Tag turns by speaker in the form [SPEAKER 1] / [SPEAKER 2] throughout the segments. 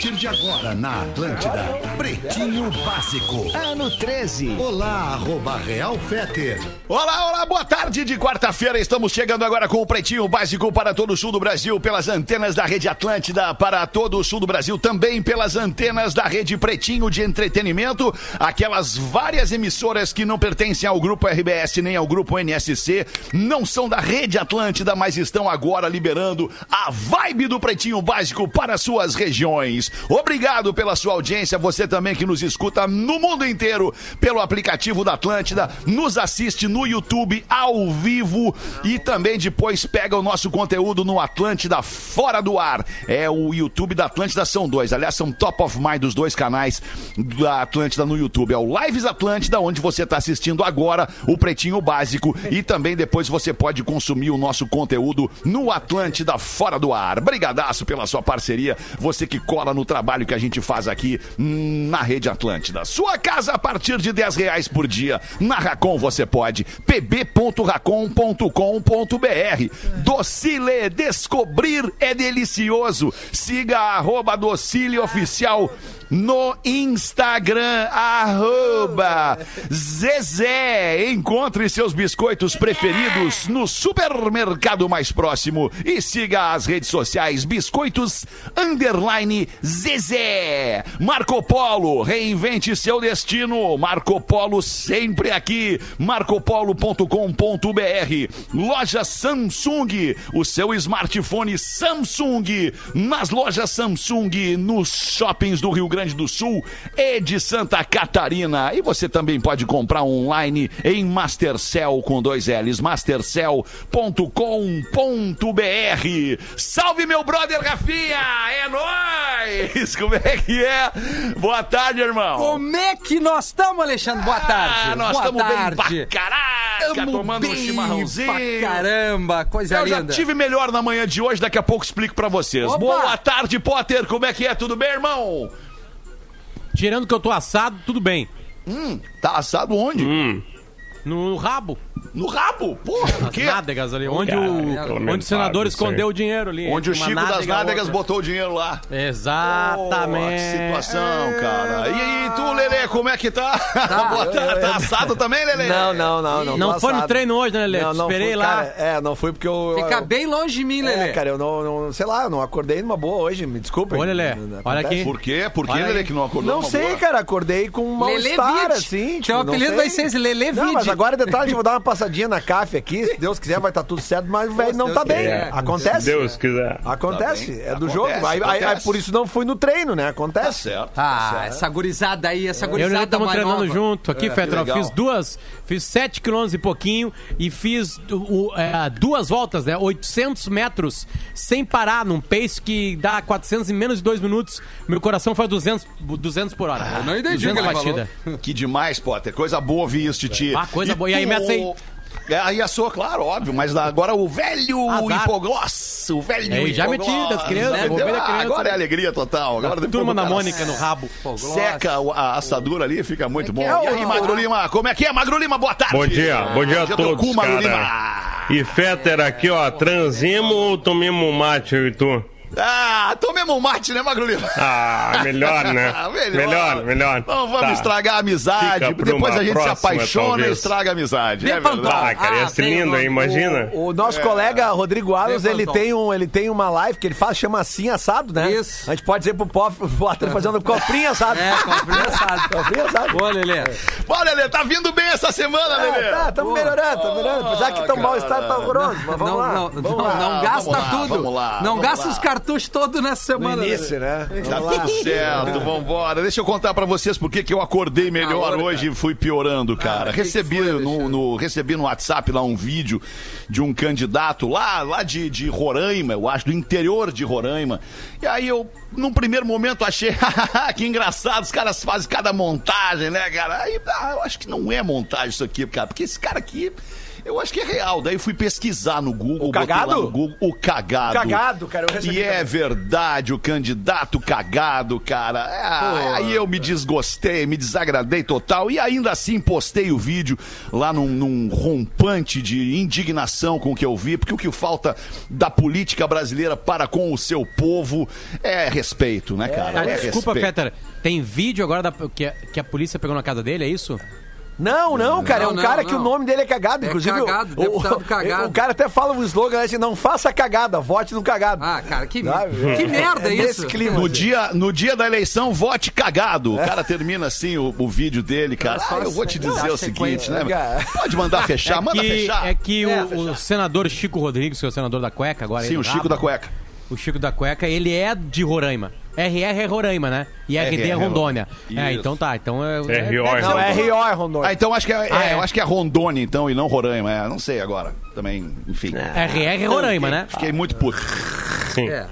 [SPEAKER 1] partir de agora na Atlântida, Pretinho Básico.
[SPEAKER 2] Ano 13.
[SPEAKER 1] Olá, arroba Real Feter.
[SPEAKER 3] Olá, olá, boa tarde de quarta-feira. Estamos chegando agora com o Pretinho Básico para todo o sul do Brasil, pelas antenas da Rede Atlântida, para todo o sul do Brasil, também pelas antenas da Rede Pretinho de Entretenimento, aquelas várias emissoras que não pertencem ao Grupo RBS nem ao Grupo NSC, não são da Rede Atlântida, mas estão agora liberando a vibe do Pretinho Básico para suas regiões. Obrigado pela sua audiência, você também que nos escuta no mundo inteiro pelo aplicativo da Atlântida, nos assiste no YouTube ao vivo e também depois pega o nosso conteúdo no Atlântida Fora do Ar. É o YouTube da Atlântida, são dois. Aliás, são top of mind dos dois canais da Atlântida no YouTube. É o Lives Atlântida, onde você está assistindo agora o Pretinho Básico e também depois você pode consumir o nosso conteúdo no Atlântida Fora do Ar. Brigadaço pela sua parceria, você que cola no trabalho que a gente faz aqui na Rede Atlântida. Sua casa a partir de 10 reais por dia. Na Racon você pode pb.racon.com.br. Docile, descobrir é delicioso. Siga arroba Docile Oficial no Instagram, arroba Zezé. Encontre seus biscoitos preferidos no supermercado mais próximo e siga as redes sociais Biscoitos Underline Zezé. Marco Polo, reinvente seu destino. Marco Polo sempre aqui. marcopolo.com.br. Loja Samsung, o seu smartphone Samsung nas lojas Samsung nos shoppings do Rio Grande do Sul e de Santa Catarina. E você também pode comprar online em Mastercell com dois L's, mastercell.com.br. Salve meu brother Rafinha, é nóis! Como é que é? Boa tarde, irmão.
[SPEAKER 4] Como é que nós estamos, Alexandre? Boa tarde.
[SPEAKER 3] Ah, nós estamos bem pra caraca,
[SPEAKER 4] Tamo
[SPEAKER 3] tomando um chimarrãozinho.
[SPEAKER 4] Pra caramba, coisa
[SPEAKER 3] Eu já
[SPEAKER 4] linda.
[SPEAKER 3] tive melhor na manhã de hoje, daqui a pouco explico pra vocês.
[SPEAKER 4] Opa!
[SPEAKER 3] Boa tarde, Potter, como é que é? Tudo bem, irmão?
[SPEAKER 5] Tirando que eu tô assado, tudo bem.
[SPEAKER 3] Tá assado onde?
[SPEAKER 5] No rabo.
[SPEAKER 3] No rabo? Porra, por
[SPEAKER 5] As
[SPEAKER 3] quê?
[SPEAKER 5] nádegas ali. Onde
[SPEAKER 6] Cara,
[SPEAKER 5] o, onde o senador escondeu o dinheiro ali.
[SPEAKER 3] Onde o
[SPEAKER 5] Uma
[SPEAKER 3] Chico das
[SPEAKER 5] nádega,
[SPEAKER 3] nádegas
[SPEAKER 5] outra.
[SPEAKER 3] botou o dinheiro lá.
[SPEAKER 5] Exatamente.
[SPEAKER 3] Oh, que situação, cara. E aí, tu, Lelê, como é que tá? Boa tarde. Tá assado também, Lelê?
[SPEAKER 7] Não, não, não. Não,
[SPEAKER 5] Não
[SPEAKER 7] tô
[SPEAKER 5] foi no
[SPEAKER 7] assado.
[SPEAKER 5] treino hoje, né, Lelê?
[SPEAKER 7] Não, não
[SPEAKER 5] Esperei
[SPEAKER 7] fui,
[SPEAKER 5] lá.
[SPEAKER 7] Cara, é, não fui porque eu.
[SPEAKER 4] Fica
[SPEAKER 7] eu,
[SPEAKER 4] bem longe de mim, Lelê.
[SPEAKER 7] É, cara, eu não, não. Sei lá, eu não acordei numa boa hoje, me desculpa.
[SPEAKER 5] Ô, Lelê, olha aqui.
[SPEAKER 3] Por quê? Por que. Lelê, que não acordou
[SPEAKER 7] Não sei,
[SPEAKER 3] boa?
[SPEAKER 7] cara, acordei com um
[SPEAKER 4] Lelê
[SPEAKER 7] mal-estar, assim. Tipo,
[SPEAKER 4] Teu apelido vai ser esse, Lelê
[SPEAKER 7] Não, mas agora de tarde eu vou dar uma passadinha na CAF aqui. Se Deus quiser, vai estar tudo certo, mas o velho não
[SPEAKER 4] Deus
[SPEAKER 7] tá bem.
[SPEAKER 4] quiser.
[SPEAKER 7] Acontece.
[SPEAKER 6] Se Deus quiser.
[SPEAKER 7] Acontece,
[SPEAKER 3] Tá
[SPEAKER 7] é do
[SPEAKER 3] Acontece,
[SPEAKER 7] jogo. Aí, aí- aí
[SPEAKER 3] acontece.
[SPEAKER 7] por isso não fui no treino, né?
[SPEAKER 3] Tá
[SPEAKER 7] Acontece.
[SPEAKER 3] certo.
[SPEAKER 4] Ah, essa gurizada aí, essa
[SPEAKER 5] Eu e
[SPEAKER 4] gurizada
[SPEAKER 5] ele estamos treinando
[SPEAKER 4] nova.
[SPEAKER 5] junto aqui, Fetra. Eu
[SPEAKER 3] legal.
[SPEAKER 5] fiz duas, fiz 7 quilômetros e pouquinho e fiz o- é, duas voltas, né? 800 metros sem parar, num pace que dá 400 em menos de dois minutos. Meu coração faz 200, 200 por hora.
[SPEAKER 4] eu não entendi o que
[SPEAKER 5] 200
[SPEAKER 4] ele
[SPEAKER 5] batida.
[SPEAKER 3] Que demais, Potter. Coisa boa ouvir isso, Titi.
[SPEAKER 5] Ah, coisa boa. E aí,
[SPEAKER 3] tu-
[SPEAKER 5] Messi aí?
[SPEAKER 3] É, aí assou, claro, óbvio, mas agora o velho
[SPEAKER 5] Azar.
[SPEAKER 3] hipogloss, o velho
[SPEAKER 5] É, já
[SPEAKER 3] hipogloss,
[SPEAKER 5] meti das crianças,
[SPEAKER 3] né?
[SPEAKER 5] vou ver da
[SPEAKER 3] Ah,
[SPEAKER 5] criança.
[SPEAKER 3] Agora é alegria total. Agora
[SPEAKER 5] Turma da
[SPEAKER 3] cara
[SPEAKER 5] Mônica no rabo.
[SPEAKER 3] Seca o- a assadura ali, fica muito bom.
[SPEAKER 4] é
[SPEAKER 3] E aí, Magro Lima, como é que é? Magro Lima, boa tarde.
[SPEAKER 6] Bom dia, bom dia a
[SPEAKER 3] Já tô
[SPEAKER 6] todos,
[SPEAKER 3] Magro
[SPEAKER 6] cara.
[SPEAKER 3] Lima.
[SPEAKER 6] E Fetter aqui, ó, transimo ou tomemos mate, eu e tu?
[SPEAKER 3] Ah, tomemos um mate, né, Magro Lima?
[SPEAKER 6] Ah, melhor, né?
[SPEAKER 3] Melhor.
[SPEAKER 6] melhor, melhor.
[SPEAKER 3] Não vamos
[SPEAKER 6] Tá.
[SPEAKER 3] estragar a amizade.
[SPEAKER 6] Fica pra
[SPEAKER 3] Depois a gente se
[SPEAKER 6] próxima,
[SPEAKER 3] apaixona e
[SPEAKER 6] talvez.
[SPEAKER 3] estraga a amizade.
[SPEAKER 4] Vem,
[SPEAKER 3] É verdade.
[SPEAKER 6] Ah, cara, ia
[SPEAKER 4] Ah,
[SPEAKER 6] ser lindo, hein? Imagina.
[SPEAKER 7] O, o nosso colega Rodrigo Alves, ele tem, um, ele tem uma live que ele faz, chama assim assado, né?
[SPEAKER 4] Isso.
[SPEAKER 7] A gente pode dizer pro Potter fazendo coprinho assado.
[SPEAKER 4] É, coprinho assado.
[SPEAKER 7] Coprinho assado.
[SPEAKER 4] Boa, Lelê.
[SPEAKER 3] Olha, Lelê, tá vindo bem essa semana, Lelê.
[SPEAKER 7] É, tá, estamos melhorando, estamos melhorando. Já que tão mal está, tá horroroso. Mas vamos
[SPEAKER 4] Não,
[SPEAKER 7] lá.
[SPEAKER 4] não,
[SPEAKER 7] vamos
[SPEAKER 4] não,
[SPEAKER 7] lá.
[SPEAKER 4] não gasta
[SPEAKER 3] vamos lá,
[SPEAKER 4] tudo.
[SPEAKER 3] vamos lá,
[SPEAKER 4] não
[SPEAKER 3] vamos
[SPEAKER 4] gasta
[SPEAKER 3] lá.
[SPEAKER 4] os cartuchos todos nessa
[SPEAKER 7] No
[SPEAKER 4] semana.
[SPEAKER 7] início, né?
[SPEAKER 3] Tá
[SPEAKER 7] Vamos lá.
[SPEAKER 3] tudo certo, vambora. Deixa eu contar pra vocês por que eu acordei melhor hoje e fui piorando, cara.
[SPEAKER 4] Ah, que que
[SPEAKER 3] recebi,
[SPEAKER 4] foi,
[SPEAKER 3] no, no- recebi no WhatsApp lá um vídeo de um candidato lá, lá de, de Roraima, eu acho, do interior de Roraima. E aí eu, num primeiro momento, achei que engraçado, os caras fazem cada montagem, né, cara? Aí ah, eu acho que não é montagem isso aqui, cara, porque esse cara aqui. Eu acho que é real. Daí fui pesquisar no Google.
[SPEAKER 7] O cagado?
[SPEAKER 3] no Google, o cagado.
[SPEAKER 7] Cagado, cara,
[SPEAKER 3] E é
[SPEAKER 7] também.
[SPEAKER 3] verdade, o candidato cagado, cara. Ah, aí eu me desgostei, me desagradei total. E ainda assim postei o vídeo lá num, num rompante de indignação com o que eu vi, porque o que falta da política brasileira para com o seu povo é respeito, né, cara?
[SPEAKER 5] Ah,
[SPEAKER 3] É
[SPEAKER 5] desculpa,
[SPEAKER 3] respeito.
[SPEAKER 5] Fetter. Tem vídeo agora da- que, a, que a polícia pegou na casa dele, é isso?
[SPEAKER 7] Não, não, cara, é um
[SPEAKER 4] Não,
[SPEAKER 7] cara
[SPEAKER 4] não,
[SPEAKER 7] que o
[SPEAKER 4] não.
[SPEAKER 7] nome dele é cagado,
[SPEAKER 4] É
[SPEAKER 7] inclusive.
[SPEAKER 4] cagado,
[SPEAKER 7] o,
[SPEAKER 4] deputado cagado.
[SPEAKER 7] O cara até fala um slogan assim, não faça cagada, vote no cagado.
[SPEAKER 4] Ah, cara, que, que merda
[SPEAKER 7] É
[SPEAKER 4] isso.
[SPEAKER 7] clima.
[SPEAKER 3] No
[SPEAKER 7] assim.
[SPEAKER 3] dia, no dia da eleição, vote cagado. O cara termina assim o, o vídeo dele, cara. Ah, eu vou te dizer o seguinte, né?
[SPEAKER 7] Cara.
[SPEAKER 3] Pode mandar fechar,
[SPEAKER 5] é
[SPEAKER 3] manda
[SPEAKER 5] que,
[SPEAKER 3] fechar.
[SPEAKER 5] É que
[SPEAKER 7] É,
[SPEAKER 5] o,
[SPEAKER 7] fechar.
[SPEAKER 5] o senador Chico Rodrigues, que é o senador da cueca agora.
[SPEAKER 3] Sim,
[SPEAKER 5] ele
[SPEAKER 3] o Chico da cueca.
[SPEAKER 5] O Chico da cueca, ele é de Roraima. RR é Roraima, né? E RD é
[SPEAKER 3] RR,
[SPEAKER 5] Rondônia. É, então tá. Então é.
[SPEAKER 6] RO, é
[SPEAKER 7] Não, é RO, é Rondônia.
[SPEAKER 3] Ah, então acho que é,
[SPEAKER 5] Ah,
[SPEAKER 3] é,
[SPEAKER 5] é.
[SPEAKER 3] eu acho que é Rondônia, então, e não Roraima. É, não sei agora. Também, enfim.
[SPEAKER 5] RR é Roraima, né?
[SPEAKER 3] Fiquei muito puto.
[SPEAKER 6] Sim.
[SPEAKER 4] É, é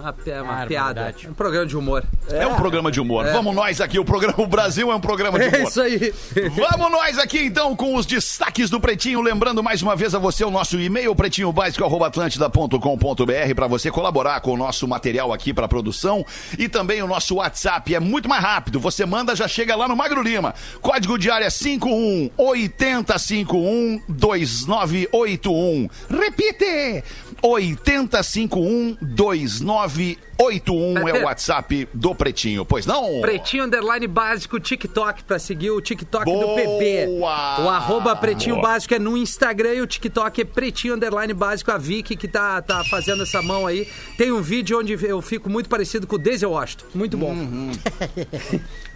[SPEAKER 4] uma, pi- uma
[SPEAKER 5] Ah,
[SPEAKER 4] piada.
[SPEAKER 5] verdade.
[SPEAKER 4] Um programa de humor.
[SPEAKER 3] É. um programa de humor. Vamos nós aqui, o programa O Brasil é um programa de
[SPEAKER 4] É
[SPEAKER 3] humor.
[SPEAKER 4] isso aí.
[SPEAKER 3] Vamos nós aqui então com os destaques do Pretinho. Lembrando mais uma vez a você o nosso e-mail pretinhobásico.atlântida.com.br para você colaborar com o nosso material aqui para produção e também o nosso WhatsApp. É muito mais rápido. Você manda, já chega lá no Magro Lima. Código de área 51 8051 2981. Repite! 8051 2981 é o WhatsApp do Pretinho. Pois não?
[SPEAKER 4] Pretinho Underline Básico TikTok pra seguir o TikTok do
[SPEAKER 3] Boa!
[SPEAKER 4] PB. O arroba Pretinho
[SPEAKER 6] Boa.
[SPEAKER 4] Básico é no Instagram e o TikTok é Pretinho Underline Básico. A Vicky que tá, tá fazendo essa mão aí. Tem um vídeo onde eu fico muito parecido com o Denzel Washington. Muito bom.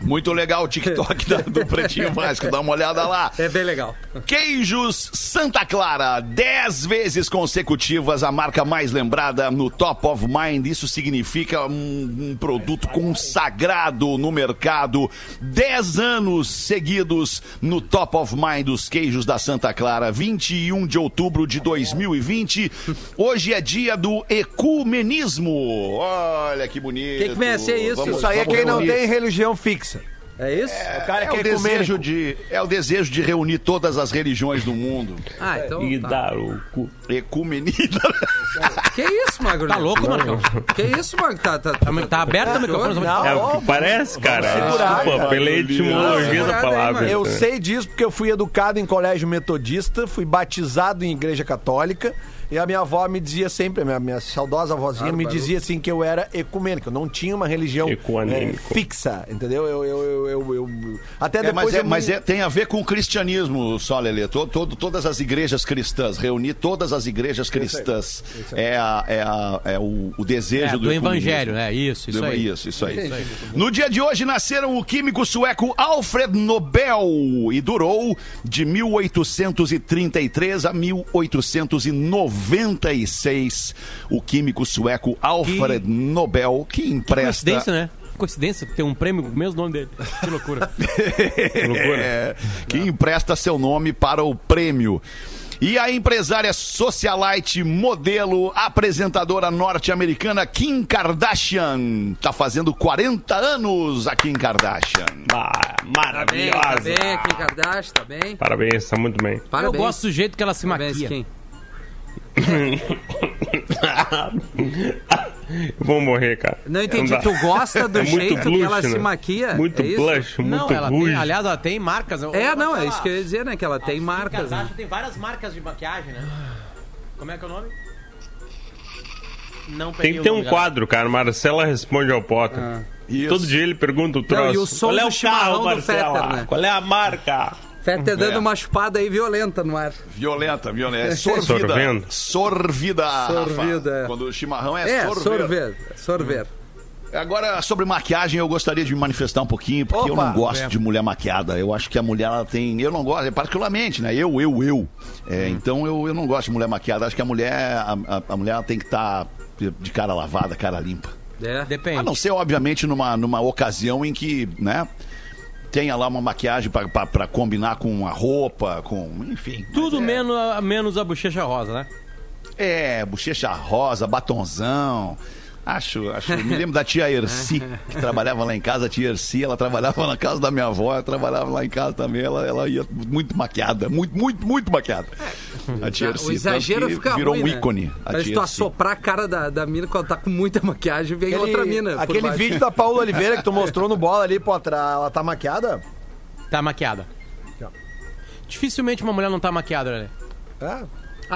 [SPEAKER 3] Muito legal o TikTok da- do Pretinho Básico, dá uma olhada lá.
[SPEAKER 4] É bem legal.
[SPEAKER 3] Queijos Santa Clara, 10 vezes consecutivas a marca mais lembrada no Top of Mind. Isso significa um, um produto consagrado no mercado. 10 anos seguidos no Top of Mind dos queijos da Santa Clara, 21 de outubro de 2020. Hoje é dia do ecumenismo. Olha que bonito.
[SPEAKER 4] Que que vem a ser isso?
[SPEAKER 7] Isso aí é
[SPEAKER 3] vamos
[SPEAKER 7] quem não tem religião fixa.
[SPEAKER 4] É isso?
[SPEAKER 7] O cara
[SPEAKER 3] É
[SPEAKER 7] que
[SPEAKER 3] o,
[SPEAKER 7] é
[SPEAKER 3] desejo de, é o desejo de reunir todas as religiões do mundo.
[SPEAKER 4] Ah, então.
[SPEAKER 6] E
[SPEAKER 4] tá.
[SPEAKER 6] dar o cu.
[SPEAKER 3] Ecumenismo.
[SPEAKER 4] Que isso, Magro?
[SPEAKER 5] Tá louco, Marcão?
[SPEAKER 4] Que isso, Magro? Tá, tá,
[SPEAKER 5] Tá, tá aberto o microfone?
[SPEAKER 7] Não,
[SPEAKER 6] É o que parece, cara.
[SPEAKER 7] segurar,
[SPEAKER 6] Desculpa,
[SPEAKER 7] cara.
[SPEAKER 6] pela etimologia da
[SPEAKER 4] aí,
[SPEAKER 6] palavra.
[SPEAKER 4] mano.
[SPEAKER 7] Eu sei disso porque eu fui educado em colégio metodista, fui batizado em igreja católica e a minha avó me dizia sempre, a minha, minha saudosa avózinha me dizia assim que eu era ecumênico, eu não tinha uma religião eh, fixa, entendeu? Eu, eu, eu, eu- eu- até
[SPEAKER 3] É,
[SPEAKER 7] depois
[SPEAKER 3] mas é,
[SPEAKER 7] eu
[SPEAKER 3] mas
[SPEAKER 7] me-
[SPEAKER 3] é- tem a ver com o cristianismo, só, Lelê. To- todo- todas as igrejas cristãs, reunir todas as igrejas cristãs é, a- é a- é o, o desejo
[SPEAKER 5] É,
[SPEAKER 3] do,
[SPEAKER 5] do evangelho, né? Isso, isso
[SPEAKER 3] Do-
[SPEAKER 5] aí.
[SPEAKER 3] Isso, isso aí. No dia de hoje nasceram o químico sueco Alfred Nobel e durou de 1833 a 1896. O químico sueco Alfred Nobel que empresta
[SPEAKER 5] Coincidência, né? Coincidência ter um prêmio com o mesmo nome dele. Que loucura.
[SPEAKER 6] Que loucura.
[SPEAKER 3] É, que empresta seu nome para o prêmio. E a empresária socialite, modelo, apresentadora norte-americana Kim Kardashian. Tá fazendo 40 anos a Kim Kardashian.
[SPEAKER 6] Ah,
[SPEAKER 4] Tá bem, tá
[SPEAKER 6] maravilhosa.
[SPEAKER 4] bem, Kim Kardashian, tá bem.
[SPEAKER 6] Parabéns, tá muito bem.
[SPEAKER 4] Parabéns.
[SPEAKER 5] Eu gosto do jeito que ela se
[SPEAKER 4] Parabéns,
[SPEAKER 5] maquia.
[SPEAKER 4] Kim.
[SPEAKER 6] Eu vou morrer, cara.
[SPEAKER 4] Não entendi. Tu gosta do
[SPEAKER 6] É muito
[SPEAKER 4] jeito que
[SPEAKER 6] blush,
[SPEAKER 4] ela se
[SPEAKER 6] né?
[SPEAKER 4] maquia?
[SPEAKER 6] Muito
[SPEAKER 4] é
[SPEAKER 6] blush,
[SPEAKER 5] Não,
[SPEAKER 6] muito
[SPEAKER 5] ela
[SPEAKER 6] rouge.
[SPEAKER 5] tem, aliás, ela tem marcas.
[SPEAKER 4] É,
[SPEAKER 5] eu
[SPEAKER 4] não, é isso que eu ia dizer, né? Que ela tem marcas. Né?
[SPEAKER 5] Kardashian tem várias marcas de maquiagem, né? Como é que é o nome? Não
[SPEAKER 6] Tem que ter
[SPEAKER 5] nome,
[SPEAKER 6] um
[SPEAKER 5] galera.
[SPEAKER 6] quadro, cara. Marcela responde ao Potter.
[SPEAKER 3] Isso.
[SPEAKER 6] Todo dia ele pergunta o troço.
[SPEAKER 4] e o som
[SPEAKER 6] Qual é
[SPEAKER 4] do
[SPEAKER 6] o
[SPEAKER 4] chimarrão
[SPEAKER 6] carro,
[SPEAKER 4] do
[SPEAKER 6] Marcela?
[SPEAKER 4] Fetter, né?
[SPEAKER 6] Qual é a marca?
[SPEAKER 4] Fetter dando
[SPEAKER 3] É.
[SPEAKER 4] uma chupada aí violenta no ar.
[SPEAKER 3] Violenta, violenta. É sorvida.
[SPEAKER 6] Sorvendo.
[SPEAKER 3] Sorvida. Rafa.
[SPEAKER 4] Sorvida.
[SPEAKER 3] Quando o chimarrão é,
[SPEAKER 4] É,
[SPEAKER 3] sorver.
[SPEAKER 4] sorver. Sorver.
[SPEAKER 3] Agora, sobre maquiagem, eu gostaria de me manifestar um pouquinho, porque eu
[SPEAKER 7] Opa.
[SPEAKER 3] não gosto
[SPEAKER 5] É.
[SPEAKER 3] de mulher maquiada. Eu acho que a mulher, ela tem. Eu não gosto, é particularmente, né? Eu, eu, eu. É, Então, eu, eu não gosto de mulher maquiada. Acho que a mulher, a, a- a mulher tem que estar de cara lavada, cara limpa.
[SPEAKER 4] É.
[SPEAKER 5] Depende.
[SPEAKER 3] A não ser, obviamente, numa, numa ocasião em que, né? Tenha lá uma maquiagem pra combinar com a roupa, com. Enfim.
[SPEAKER 5] Tudo
[SPEAKER 3] é-
[SPEAKER 5] menos, menos a bochecha rosa, né?
[SPEAKER 3] É, bochecha rosa, batonzão. Acho, acho. Me lembro da tia Erci, que trabalhava lá em casa. A tia Erci, ela trabalhava na casa da minha avó, trabalhava lá em casa também. Ela, ela ia muito maquiada, muito, muito, muito maquiada. A tia Erci.
[SPEAKER 4] o exagero fica
[SPEAKER 3] Virou
[SPEAKER 4] ruim,
[SPEAKER 3] um
[SPEAKER 4] né?
[SPEAKER 3] ícone. A
[SPEAKER 4] Parece
[SPEAKER 3] tia
[SPEAKER 4] tu assoprar a cara da, da mina quando tá com muita maquiagem, vem
[SPEAKER 7] Aquele,
[SPEAKER 4] outra mina.
[SPEAKER 7] aquele
[SPEAKER 4] baixo.
[SPEAKER 7] vídeo da Paula Oliveira que tu mostrou no bola ali, Potra, ela tá maquiada?
[SPEAKER 5] Tá maquiada. Dificilmente uma mulher não tá maquiada, né?
[SPEAKER 7] É.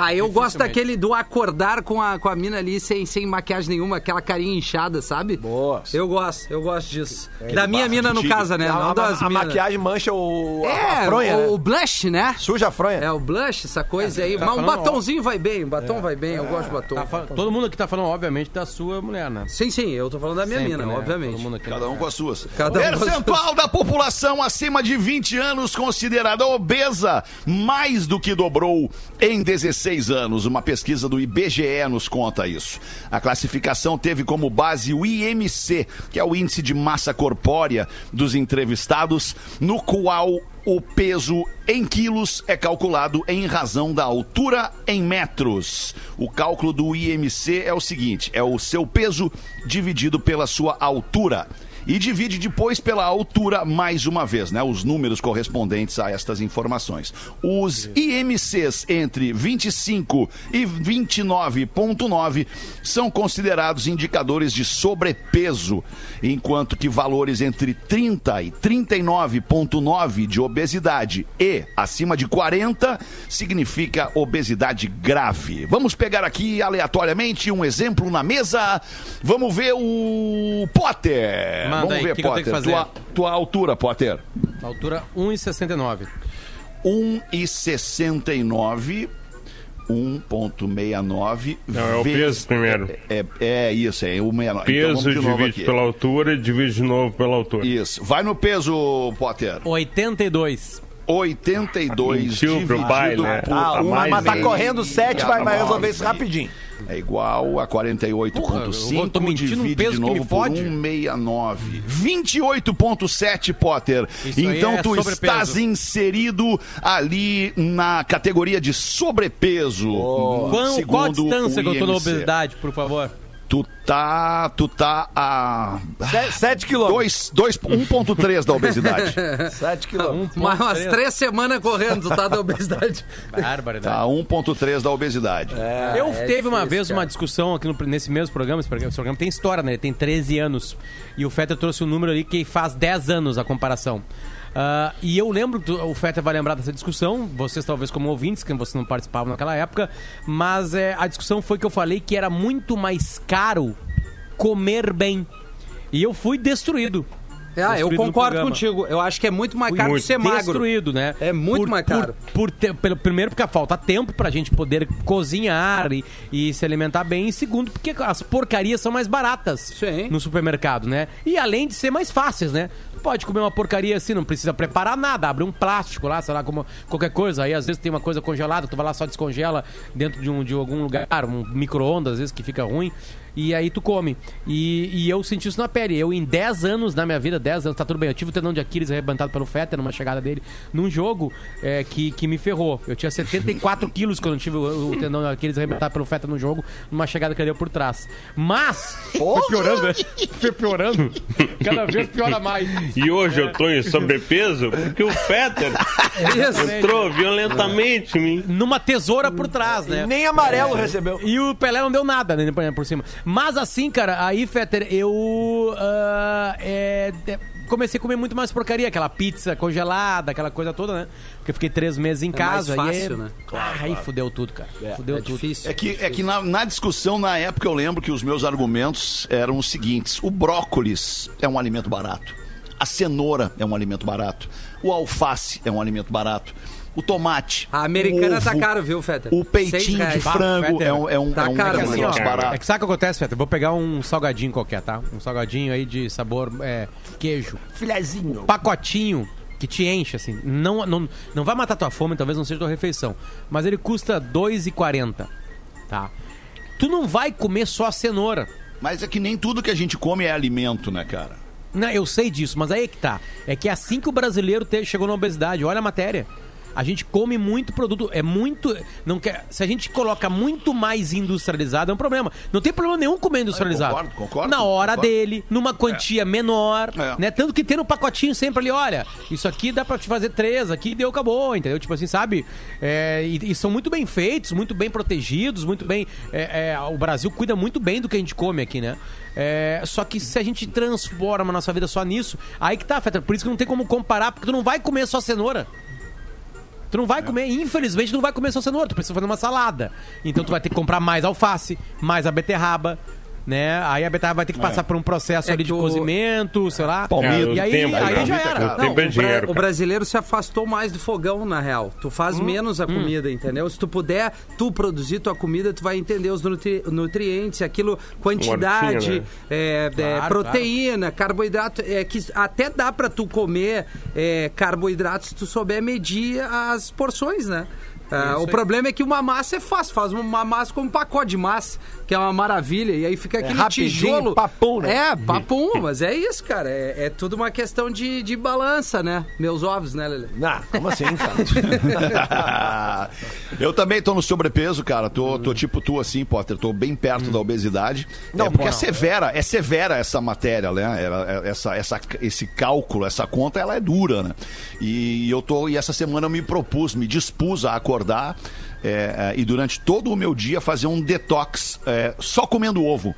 [SPEAKER 4] Ah, eu gosto daquele do acordar com a, com a mina ali sem, sem maquiagem nenhuma, aquela carinha inchada, sabe?
[SPEAKER 7] Boa.
[SPEAKER 4] Eu gosto, eu gosto disso. da minha mina, no caso, né?
[SPEAKER 7] a,
[SPEAKER 4] Não
[SPEAKER 7] a-
[SPEAKER 4] das
[SPEAKER 7] a maquiagem mancha o, a-
[SPEAKER 4] É,
[SPEAKER 7] a fronha,
[SPEAKER 4] o,
[SPEAKER 7] né?
[SPEAKER 4] o blush, né?
[SPEAKER 7] Suja a fronha.
[SPEAKER 4] É, o blush, essa coisa aí.
[SPEAKER 5] tá
[SPEAKER 4] Mas um batomzinho vai bem, um batom vai bem, eu gosto de batom.
[SPEAKER 5] Tá fa- todo mundo aqui tá falando, obviamente, da sua mulher, né?
[SPEAKER 4] Sim, sim, eu tô falando da minha
[SPEAKER 5] Sempre,
[SPEAKER 4] mina,
[SPEAKER 5] né?
[SPEAKER 4] obviamente.
[SPEAKER 5] Todo mundo aqui.
[SPEAKER 3] Cada um com as suas.
[SPEAKER 4] Cada um
[SPEAKER 3] Percentual da população acima de 20 anos considerada obesa mais do que dobrou em 16 anos. Uma pesquisa do IBGE nos conta isso. A classificação teve como base o IMC, que é o índice de massa corpórea dos entrevistados, no qual o peso em quilos é calculado em razão da altura em metros. O cálculo do IMC é o seguinte: é o seu peso dividido pela sua altura. E divide depois pela altura mais uma vez, né? Os números correspondentes a estas informações. Os IMCs entre 25 e 29,9 são considerados indicadores de sobrepeso, enquanto que valores entre 30 e 39,9 de obesidade e acima de 40 significa obesidade grave. Vamos pegar aqui aleatoriamente um exemplo na mesa. Vamos ver o Potter.
[SPEAKER 5] Manda
[SPEAKER 3] Vamos
[SPEAKER 5] aí,
[SPEAKER 3] ver,
[SPEAKER 5] que que eu
[SPEAKER 3] Potter.
[SPEAKER 5] tenho que fazer?
[SPEAKER 3] tua, tua altura, Potter.
[SPEAKER 5] Altura 1,69.
[SPEAKER 3] 1,69. 1,69.
[SPEAKER 6] Não, é o
[SPEAKER 3] vezes-
[SPEAKER 6] peso primeiro.
[SPEAKER 3] É, é isso, é 1,69.
[SPEAKER 6] Peso
[SPEAKER 3] então, de novo
[SPEAKER 6] divide
[SPEAKER 3] aqui.
[SPEAKER 6] pela altura e divide de novo pela altura.
[SPEAKER 3] Isso. Vai no peso, Potter.
[SPEAKER 5] 82.
[SPEAKER 3] 82
[SPEAKER 6] Mentiu pro
[SPEAKER 3] dividido
[SPEAKER 6] pai, né?
[SPEAKER 3] por
[SPEAKER 7] Ah,
[SPEAKER 6] A
[SPEAKER 7] uma,
[SPEAKER 6] mais
[SPEAKER 7] mas tá correndo 7, vai, vai resolver isso
[SPEAKER 3] 49.
[SPEAKER 7] rapidinho.
[SPEAKER 3] É igual a
[SPEAKER 5] Porra, eu
[SPEAKER 3] 48,5
[SPEAKER 5] tô mentindo um
[SPEAKER 3] divide
[SPEAKER 5] peso
[SPEAKER 3] de
[SPEAKER 5] que
[SPEAKER 3] novo por
[SPEAKER 5] fode.
[SPEAKER 3] 169. 28,7 Potter.
[SPEAKER 5] Isso
[SPEAKER 3] então
[SPEAKER 5] é
[SPEAKER 3] tu
[SPEAKER 5] sobrepeso.
[SPEAKER 3] estás inserido ali na categoria de sobrepeso.
[SPEAKER 5] Qual, qual a distância que eu tô na obesidade, por favor?
[SPEAKER 3] Tu tá, tu tá a
[SPEAKER 7] 7 quilômetros.
[SPEAKER 3] 2, 1.3 da obesidade.
[SPEAKER 7] 7 quilômetros.
[SPEAKER 4] Mas umas três semanas correndo, tu tá da obesidade.
[SPEAKER 5] Barbaridade.
[SPEAKER 3] Tá 1.3 da obesidade.
[SPEAKER 5] Eu
[SPEAKER 4] é
[SPEAKER 5] teve uma
[SPEAKER 4] difícil,
[SPEAKER 5] vez
[SPEAKER 4] cara.
[SPEAKER 5] uma discussão aqui no- nesse mesmo programa, esse programa, esse programa tem história, né? Ele tem 13 anos. E o Fetter trouxe um número ali que faz 10 anos a comparação. Ah, e eu lembro, o Fetter vai lembrar dessa discussão, vocês talvez como ouvintes, que vocês não participavam naquela época, mas é, a discussão foi que eu falei que era muito mais caro comer bem. E eu fui destruído.
[SPEAKER 4] Ah, eu concordo contigo. Eu acho que é muito mais caro
[SPEAKER 5] muito
[SPEAKER 4] ser magro.
[SPEAKER 5] destruído, né?
[SPEAKER 4] É muito
[SPEAKER 5] Por-
[SPEAKER 4] mais
[SPEAKER 5] por-
[SPEAKER 4] caro.
[SPEAKER 5] Por, ter- pelo, primeiro, porque falta tempo pra gente poder cozinhar e, e se alimentar bem. E segundo, porque as porcarias são mais baratas
[SPEAKER 4] Sim.
[SPEAKER 5] no supermercado, né? E além de ser mais fáceis, né? Pode comer uma porcaria assim, não precisa preparar nada. Abre um plástico lá, sei lá, como qualquer coisa. Aí às vezes tem uma coisa congelada, tu vai lá só descongela dentro de, um, de algum lugar, um micro-ondas, às vezes que fica ruim. E aí tu come. E, e eu senti isso na pele. Eu, em 10 anos na minha vida, 10 anos, tá tudo bem. Eu tive o tendão de Aquiles arrebentado pelo Fetter numa chegada dele num jogo é, que, que me ferrou. Eu tinha 74 quilos quando eu tive o, o tendão de Aquiles arrebentado pelo Fetter no jogo, numa chegada que ele deu por trás. Mas, foi piorando, né? Foi piorando. Cada vez piora mais.
[SPEAKER 6] E hoje eu tô em sobrepeso porque o Fetter entrou violentamente em mim.
[SPEAKER 5] Numa tesoura por trás, né?
[SPEAKER 7] Nem amarelo recebeu.
[SPEAKER 5] E o Pelé não deu nada né, por cima. Mas assim, cara, aí, Fetter, eu ah, é, é, comecei a comer muito mais porcaria. Aquela pizza congelada, aquela coisa toda, né? Porque eu fiquei três meses em
[SPEAKER 4] É mais
[SPEAKER 5] casa.
[SPEAKER 4] fácil,
[SPEAKER 5] e aí,
[SPEAKER 4] né?
[SPEAKER 5] Ah, aí fudeu tudo, cara. fudeu
[SPEAKER 4] É
[SPEAKER 5] tudo.
[SPEAKER 4] difícil.
[SPEAKER 3] É que, é que na, na discussão, na época, eu lembro que os meus argumentos eram os seguintes: o brócolis é um alimento barato, a cenoura é um alimento barato, o alface é um alimento barato, o tomate.
[SPEAKER 4] A americana tá
[SPEAKER 3] ovo,
[SPEAKER 4] caro, viu, Fetter?
[SPEAKER 3] O peitinho de frango é um, é um,
[SPEAKER 4] tá
[SPEAKER 3] é um
[SPEAKER 4] caro,
[SPEAKER 5] É assim, ó,
[SPEAKER 3] barato.
[SPEAKER 5] é que sabe o que acontece, Fetter? Vou pegar um salgadinho qualquer, tá? Um salgadinho aí de sabor é, queijo.
[SPEAKER 7] Filezinho.
[SPEAKER 5] pacotinho que te enche, assim. Não, não, não vai matar tua fome, talvez não seja tua refeição. Mas ele custa R$ 2,40. Tá? Tu não vai comer só cenoura.
[SPEAKER 3] Mas é que nem tudo que a gente come é alimento, né, cara?
[SPEAKER 5] Não, eu sei disso, mas aí é que tá. É que assim que o brasileiro te- chegou na obesidade, olha a matéria. A gente come muito produto, é muito, não quer, se a gente coloca muito mais industrializado é um problema. Não tem problema nenhum comer industrializado.
[SPEAKER 3] concordo, concordo,
[SPEAKER 5] Na hora
[SPEAKER 3] concordo.
[SPEAKER 5] dele, numa quantia menor,
[SPEAKER 3] É.
[SPEAKER 5] né? Tanto que tem no pacotinho sempre ali, olha, isso aqui dá pra te fazer três, aqui deu, acabou, entendeu? Tipo assim, sabe? É, e, e são muito bem feitos, muito bem protegidos, muito bem. é, é, o Brasil cuida muito bem do que a gente come aqui, né? É, só que se a gente transforma a nossa vida só nisso, aí que tá, Feta. Por isso que não tem como comparar, porque tu não vai comer só cenoura. Tu não vai comer, infelizmente, tu não vai comer só cenoura, tu precisa fazer uma salada. Então tu vai ter que comprar mais alface, mais a beterraba, né? Aí a beterraba vai ter que passar por um processo
[SPEAKER 4] É
[SPEAKER 5] ali de
[SPEAKER 4] o-
[SPEAKER 5] cozimento, sei lá.
[SPEAKER 6] Cara,
[SPEAKER 5] e aí,
[SPEAKER 6] o tempo,
[SPEAKER 5] aí
[SPEAKER 6] cara.
[SPEAKER 5] já
[SPEAKER 6] O
[SPEAKER 5] era.
[SPEAKER 6] é
[SPEAKER 4] o, bra-
[SPEAKER 6] dinheiro,
[SPEAKER 4] o brasileiro se afastou mais do fogão, na real. Tu faz menos a comida, entendeu? Se tu puder, tu produzir tua comida, tu vai entender os nutri- nutrientes, aquilo, quantidade,
[SPEAKER 6] né?
[SPEAKER 4] é, é,
[SPEAKER 5] Claro,
[SPEAKER 4] proteína, carboidrato. É que até dá pra tu comer é, carboidratos se tu souber medir as porções, né? Ah, o problema é que uma massa é fácil, faz uma massa com um pacote de massa, que é uma maravilha, e aí fica aquele
[SPEAKER 7] rapidinho,
[SPEAKER 4] tijolo.
[SPEAKER 7] papum, né?
[SPEAKER 4] É, papum, mas é isso, cara. É, é tudo uma questão de, de balança, né? Meus ovos, né, Lele?
[SPEAKER 7] Não, como assim, cara?
[SPEAKER 3] eu também tô no sobrepeso, cara. Tô, tô tipo tu assim, Potter. Tô bem perto da obesidade.
[SPEAKER 7] Não,
[SPEAKER 3] é porque
[SPEAKER 7] não.
[SPEAKER 3] é severa, é severa essa matéria, né? É- essa, essa, esse cálculo, essa conta, ela é dura, né? E eu tô. E essa semana eu me propus, me dispus a acordar. É, é, e durante todo o meu dia fazer um detox é, só comendo ovo.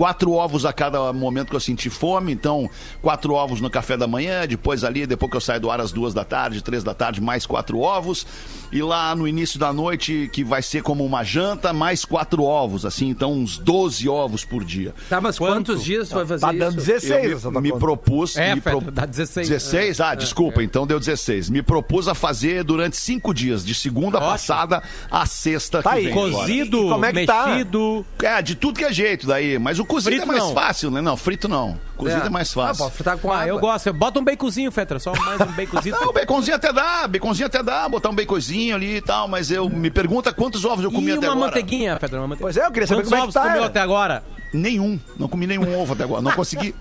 [SPEAKER 3] Quatro ovos a cada momento que eu senti fome, então quatro ovos no café da manhã, depois ali, depois que eu saio do ar às duas da tarde, três da tarde, mais quatro ovos, e lá no início da noite, que vai ser como uma janta, mais quatro ovos, assim, então uns 12 ovos por dia.
[SPEAKER 4] Tá, mas quantos dias tu vai fazer
[SPEAKER 7] Tá dando
[SPEAKER 4] isso?
[SPEAKER 7] 16
[SPEAKER 3] Eu me, me propus.
[SPEAKER 5] É,
[SPEAKER 3] me
[SPEAKER 5] Feta, dá 16.
[SPEAKER 3] 16? Ah, desculpa, então deu 16. Me propus a fazer durante cinco dias, de segunda
[SPEAKER 5] Ótimo.
[SPEAKER 3] passada a sexta
[SPEAKER 7] Tá
[SPEAKER 3] que
[SPEAKER 7] aí.
[SPEAKER 3] vem agora.
[SPEAKER 5] Cozido,
[SPEAKER 7] E como é que tá?
[SPEAKER 5] mexido.
[SPEAKER 3] É, de tudo que é jeito daí. Mas o cozido
[SPEAKER 5] Frito
[SPEAKER 3] é mais
[SPEAKER 5] não.
[SPEAKER 3] fácil, né? Não, frito não. Cozido é, mais
[SPEAKER 4] Ah,
[SPEAKER 3] fácil.
[SPEAKER 4] pode fritar com
[SPEAKER 5] Ah,
[SPEAKER 4] água.
[SPEAKER 5] eu gosto. Bota um baconzinho, Fetra. Só mais um baconzinho.
[SPEAKER 3] Não, baconzinho até dá, baconzinho até dá, botar um baconzinho ali e tal, mas eu me pergunta quantos ovos eu comi
[SPEAKER 5] E
[SPEAKER 3] até
[SPEAKER 5] uma
[SPEAKER 3] agora.
[SPEAKER 5] manteiguinha, Fetra. Uma mante...
[SPEAKER 7] Pois é, eu queria saber
[SPEAKER 5] Quantos
[SPEAKER 7] como é que
[SPEAKER 5] ovos
[SPEAKER 7] tá,
[SPEAKER 5] comeu
[SPEAKER 7] é.
[SPEAKER 5] até agora?
[SPEAKER 3] Nenhum, não comi nenhum ovo até agora, não consegui.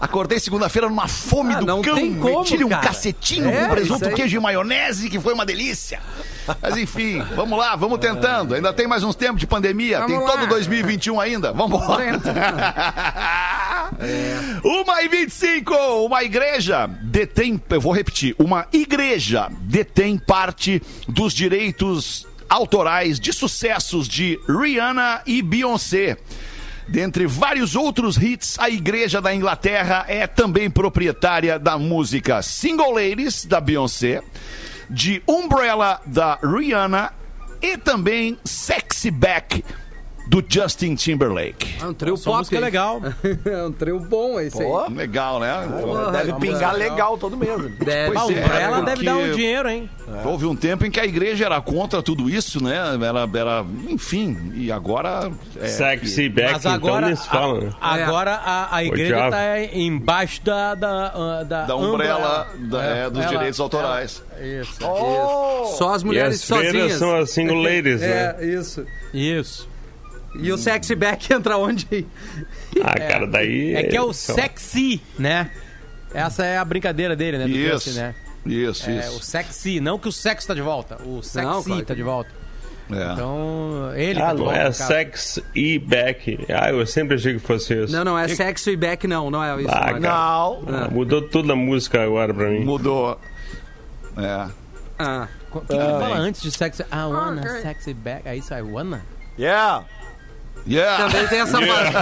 [SPEAKER 3] Acordei segunda-feira numa fome
[SPEAKER 4] Ah,
[SPEAKER 3] do
[SPEAKER 4] não
[SPEAKER 3] cão,
[SPEAKER 4] tem como,
[SPEAKER 3] meti-lhe um
[SPEAKER 4] cara.
[SPEAKER 3] cacetinho
[SPEAKER 4] É,
[SPEAKER 3] com presunto, queijo e maionese, que foi uma delícia. Mas enfim, vamos lá, vamos tentando. Ainda tem mais uns tempos de pandemia,
[SPEAKER 4] Vamos
[SPEAKER 3] tem
[SPEAKER 4] lá.
[SPEAKER 3] todo 2021 ainda. Vamos embora. Uma e 25, uma igreja detém, eu vou repetir, uma igreja detém parte dos direitos autorais de sucessos de Rihanna e Beyoncé. Dentre vários outros hits, a Igreja da Inglaterra é também proprietária da música Single Ladies, da Beyoncé, de Umbrella, da Rihanna, e também Sexy Back, do Justin Timberlake.
[SPEAKER 4] É um trio pop.
[SPEAKER 5] música é legal.
[SPEAKER 4] é um trio bom esse aí.
[SPEAKER 7] Pô,
[SPEAKER 3] Legal, né?
[SPEAKER 7] deve pingar legal todo mês.
[SPEAKER 4] Deve
[SPEAKER 3] Pois é,
[SPEAKER 5] Umbrella
[SPEAKER 3] porque-
[SPEAKER 5] deve dar um dinheiro, hein?
[SPEAKER 3] Houve um tempo em que a igreja era contra tudo isso, né? Era, era enfim, e agora. é,
[SPEAKER 6] Sexy back,
[SPEAKER 5] Mas agora,
[SPEAKER 6] então nem se fala, né?
[SPEAKER 5] a- agora a, a igreja
[SPEAKER 6] Odiava.
[SPEAKER 5] tá embaixo da... Da, ah, da,
[SPEAKER 3] Da umbrella da- é, dos
[SPEAKER 5] ela-
[SPEAKER 3] direitos autorais.
[SPEAKER 5] ela- isso,
[SPEAKER 4] Só as
[SPEAKER 6] E
[SPEAKER 4] mulheres
[SPEAKER 6] as freiras
[SPEAKER 4] sozinhas.
[SPEAKER 6] são as single ladies, né?
[SPEAKER 4] É, isso.
[SPEAKER 5] isso.
[SPEAKER 4] E o sexy back entra onde?
[SPEAKER 6] Ah, cara, daí...
[SPEAKER 5] É que é o
[SPEAKER 6] então,
[SPEAKER 5] sexy, né? Essa é a brincadeira dele, né? Do
[SPEAKER 3] Isso.
[SPEAKER 5] Né?
[SPEAKER 3] Isso,
[SPEAKER 5] É,
[SPEAKER 3] isso.
[SPEAKER 5] o sexy, não que o sexo tá de volta, o sexy
[SPEAKER 4] Não, claro que
[SPEAKER 5] tá de volta.
[SPEAKER 3] É.
[SPEAKER 5] Então, ele
[SPEAKER 6] Ah,
[SPEAKER 5] tá
[SPEAKER 6] não
[SPEAKER 5] volta.
[SPEAKER 6] é
[SPEAKER 5] no caso.
[SPEAKER 6] sex e back. Ah, eu sempre achei que fosse isso.
[SPEAKER 4] Não, não, é sexy back não, não é isso.
[SPEAKER 6] Ah,
[SPEAKER 4] Marcos.
[SPEAKER 6] cara.
[SPEAKER 7] Não.
[SPEAKER 6] Ah, Mudou toda a música agora pra mim.
[SPEAKER 3] Mudou. É.
[SPEAKER 4] Ah.
[SPEAKER 5] O que, que ele fala antes de sexy? I wanna
[SPEAKER 4] ok.
[SPEAKER 5] sexy back. É isso, I wanna?
[SPEAKER 7] Yeah.
[SPEAKER 3] Yeah.
[SPEAKER 4] Também tem essa parte.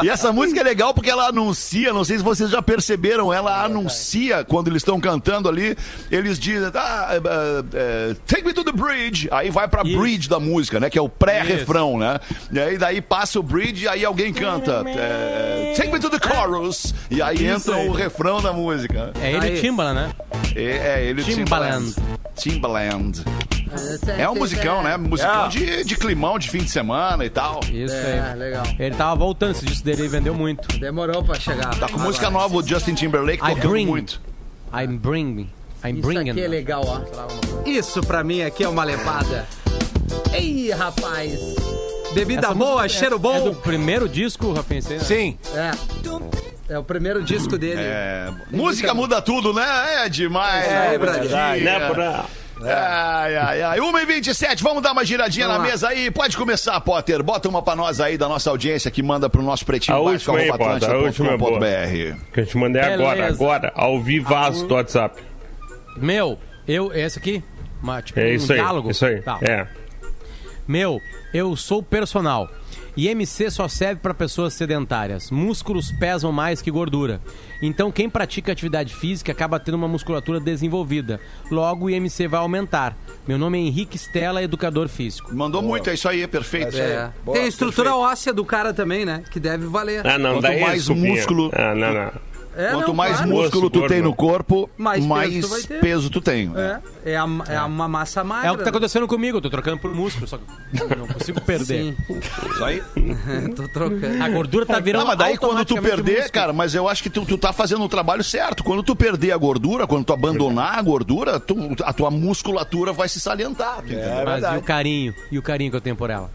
[SPEAKER 3] E essa música é legal porque ela anuncia, não sei se vocês já perceberam, ela anuncia quando eles estão cantando ali, eles dizem, ah, é, é, take me to the bridge. Aí vai pra
[SPEAKER 5] Isso.
[SPEAKER 3] bridge da música, né? Que é o pré-refrão, né? E aí daí passa o bridge e aí alguém canta, é, take me to the chorus. E aí
[SPEAKER 5] Isso
[SPEAKER 3] entra
[SPEAKER 5] aí.
[SPEAKER 3] o refrão da música.
[SPEAKER 5] É ele
[SPEAKER 4] Aí.
[SPEAKER 5] Timbaland, né?
[SPEAKER 3] É, é ele,
[SPEAKER 5] Timbaland.
[SPEAKER 3] Timbaland. É um musicão, né? Musicão de, de climão de fim de semana e tal.
[SPEAKER 5] Isso
[SPEAKER 4] É,
[SPEAKER 5] aí.
[SPEAKER 4] legal.
[SPEAKER 5] Ele tava voltando, esse disco dele vendeu muito.
[SPEAKER 4] Demorou pra chegar.
[SPEAKER 3] Tá com música nova, o Justin Timberlake
[SPEAKER 5] I
[SPEAKER 3] tocando
[SPEAKER 5] bring.
[SPEAKER 3] muito.
[SPEAKER 5] I'm bringing. I'm
[SPEAKER 4] Isso
[SPEAKER 5] bringing.
[SPEAKER 4] aqui é legal, ó. Isso pra mim aqui é uma levada. Ei, rapaz. Bebida
[SPEAKER 5] Essa
[SPEAKER 4] boa,
[SPEAKER 5] música
[SPEAKER 4] cheiro
[SPEAKER 5] é,
[SPEAKER 4] bom.
[SPEAKER 5] É do primeiro disco, Rafinha? aí, né?
[SPEAKER 7] Sim.
[SPEAKER 4] É. É o primeiro disco dele.
[SPEAKER 3] É, música muda tudo, né? É demais.
[SPEAKER 4] É, Brasil.
[SPEAKER 3] Brasil?
[SPEAKER 6] Né, pra...
[SPEAKER 3] Ai, ai, ai. 1 e 27 vamos dar uma giradinha
[SPEAKER 4] Vamos
[SPEAKER 3] na
[SPEAKER 4] lá.
[SPEAKER 3] mesa aí. Pode começar, Potter. Bota uma pra nós aí da nossa audiência que manda pro nosso pretinho
[SPEAKER 6] A
[SPEAKER 3] básico,
[SPEAKER 6] última aí, Potter, a última é boa. Que eu te mandei agora,
[SPEAKER 5] Beleza.
[SPEAKER 6] agora, ao vivaço do WhatsApp.
[SPEAKER 5] Meu, eu. Esse aqui? Uma, tipo,
[SPEAKER 6] É
[SPEAKER 5] um
[SPEAKER 6] isso aí,
[SPEAKER 5] diálogo?
[SPEAKER 6] isso aí.
[SPEAKER 5] Tá.
[SPEAKER 6] É.
[SPEAKER 5] Meu, eu sou personal. E MC só serve para pessoas sedentárias. Músculos pesam mais que gordura. Então, quem pratica atividade física acaba tendo uma musculatura desenvolvida. Logo, o IMC vai aumentar. Meu nome é Henrique Stella, educador físico.
[SPEAKER 3] Mandou muito, é isso aí, é perfeito.
[SPEAKER 4] É.
[SPEAKER 7] Boa,
[SPEAKER 4] Tem a estrutura óssea do cara também, né? Que deve valer.
[SPEAKER 6] Ah, não,
[SPEAKER 3] Quanto
[SPEAKER 6] daí é
[SPEAKER 3] mais
[SPEAKER 6] desculpinha.
[SPEAKER 3] músculo-
[SPEAKER 6] Ah, não, não.
[SPEAKER 4] É,
[SPEAKER 3] Quanto
[SPEAKER 4] não,
[SPEAKER 3] mais
[SPEAKER 4] claro.
[SPEAKER 3] músculo tu tem no corpo,
[SPEAKER 4] Mais
[SPEAKER 3] mais,
[SPEAKER 4] peso tu
[SPEAKER 3] peso tu tem.
[SPEAKER 4] É, é, a- é a- uma massa magra.
[SPEAKER 5] É o que tá acontecendo comigo, eu tô trocando por músculo, só que eu não consigo perder.
[SPEAKER 4] Sim,
[SPEAKER 3] Isso aí.
[SPEAKER 4] tô trocando.
[SPEAKER 5] A gordura tá virando
[SPEAKER 3] Não, mas daí quando tu perder,
[SPEAKER 5] músculo.
[SPEAKER 3] cara, mas eu acho que tu, tu tá fazendo o trabalho certo. Quando tu perder a gordura, quando tu abandonar a gordura, tu- a tua musculatura vai se salientar.
[SPEAKER 7] É
[SPEAKER 5] Mas e o carinho? E o carinho que eu tenho por ela?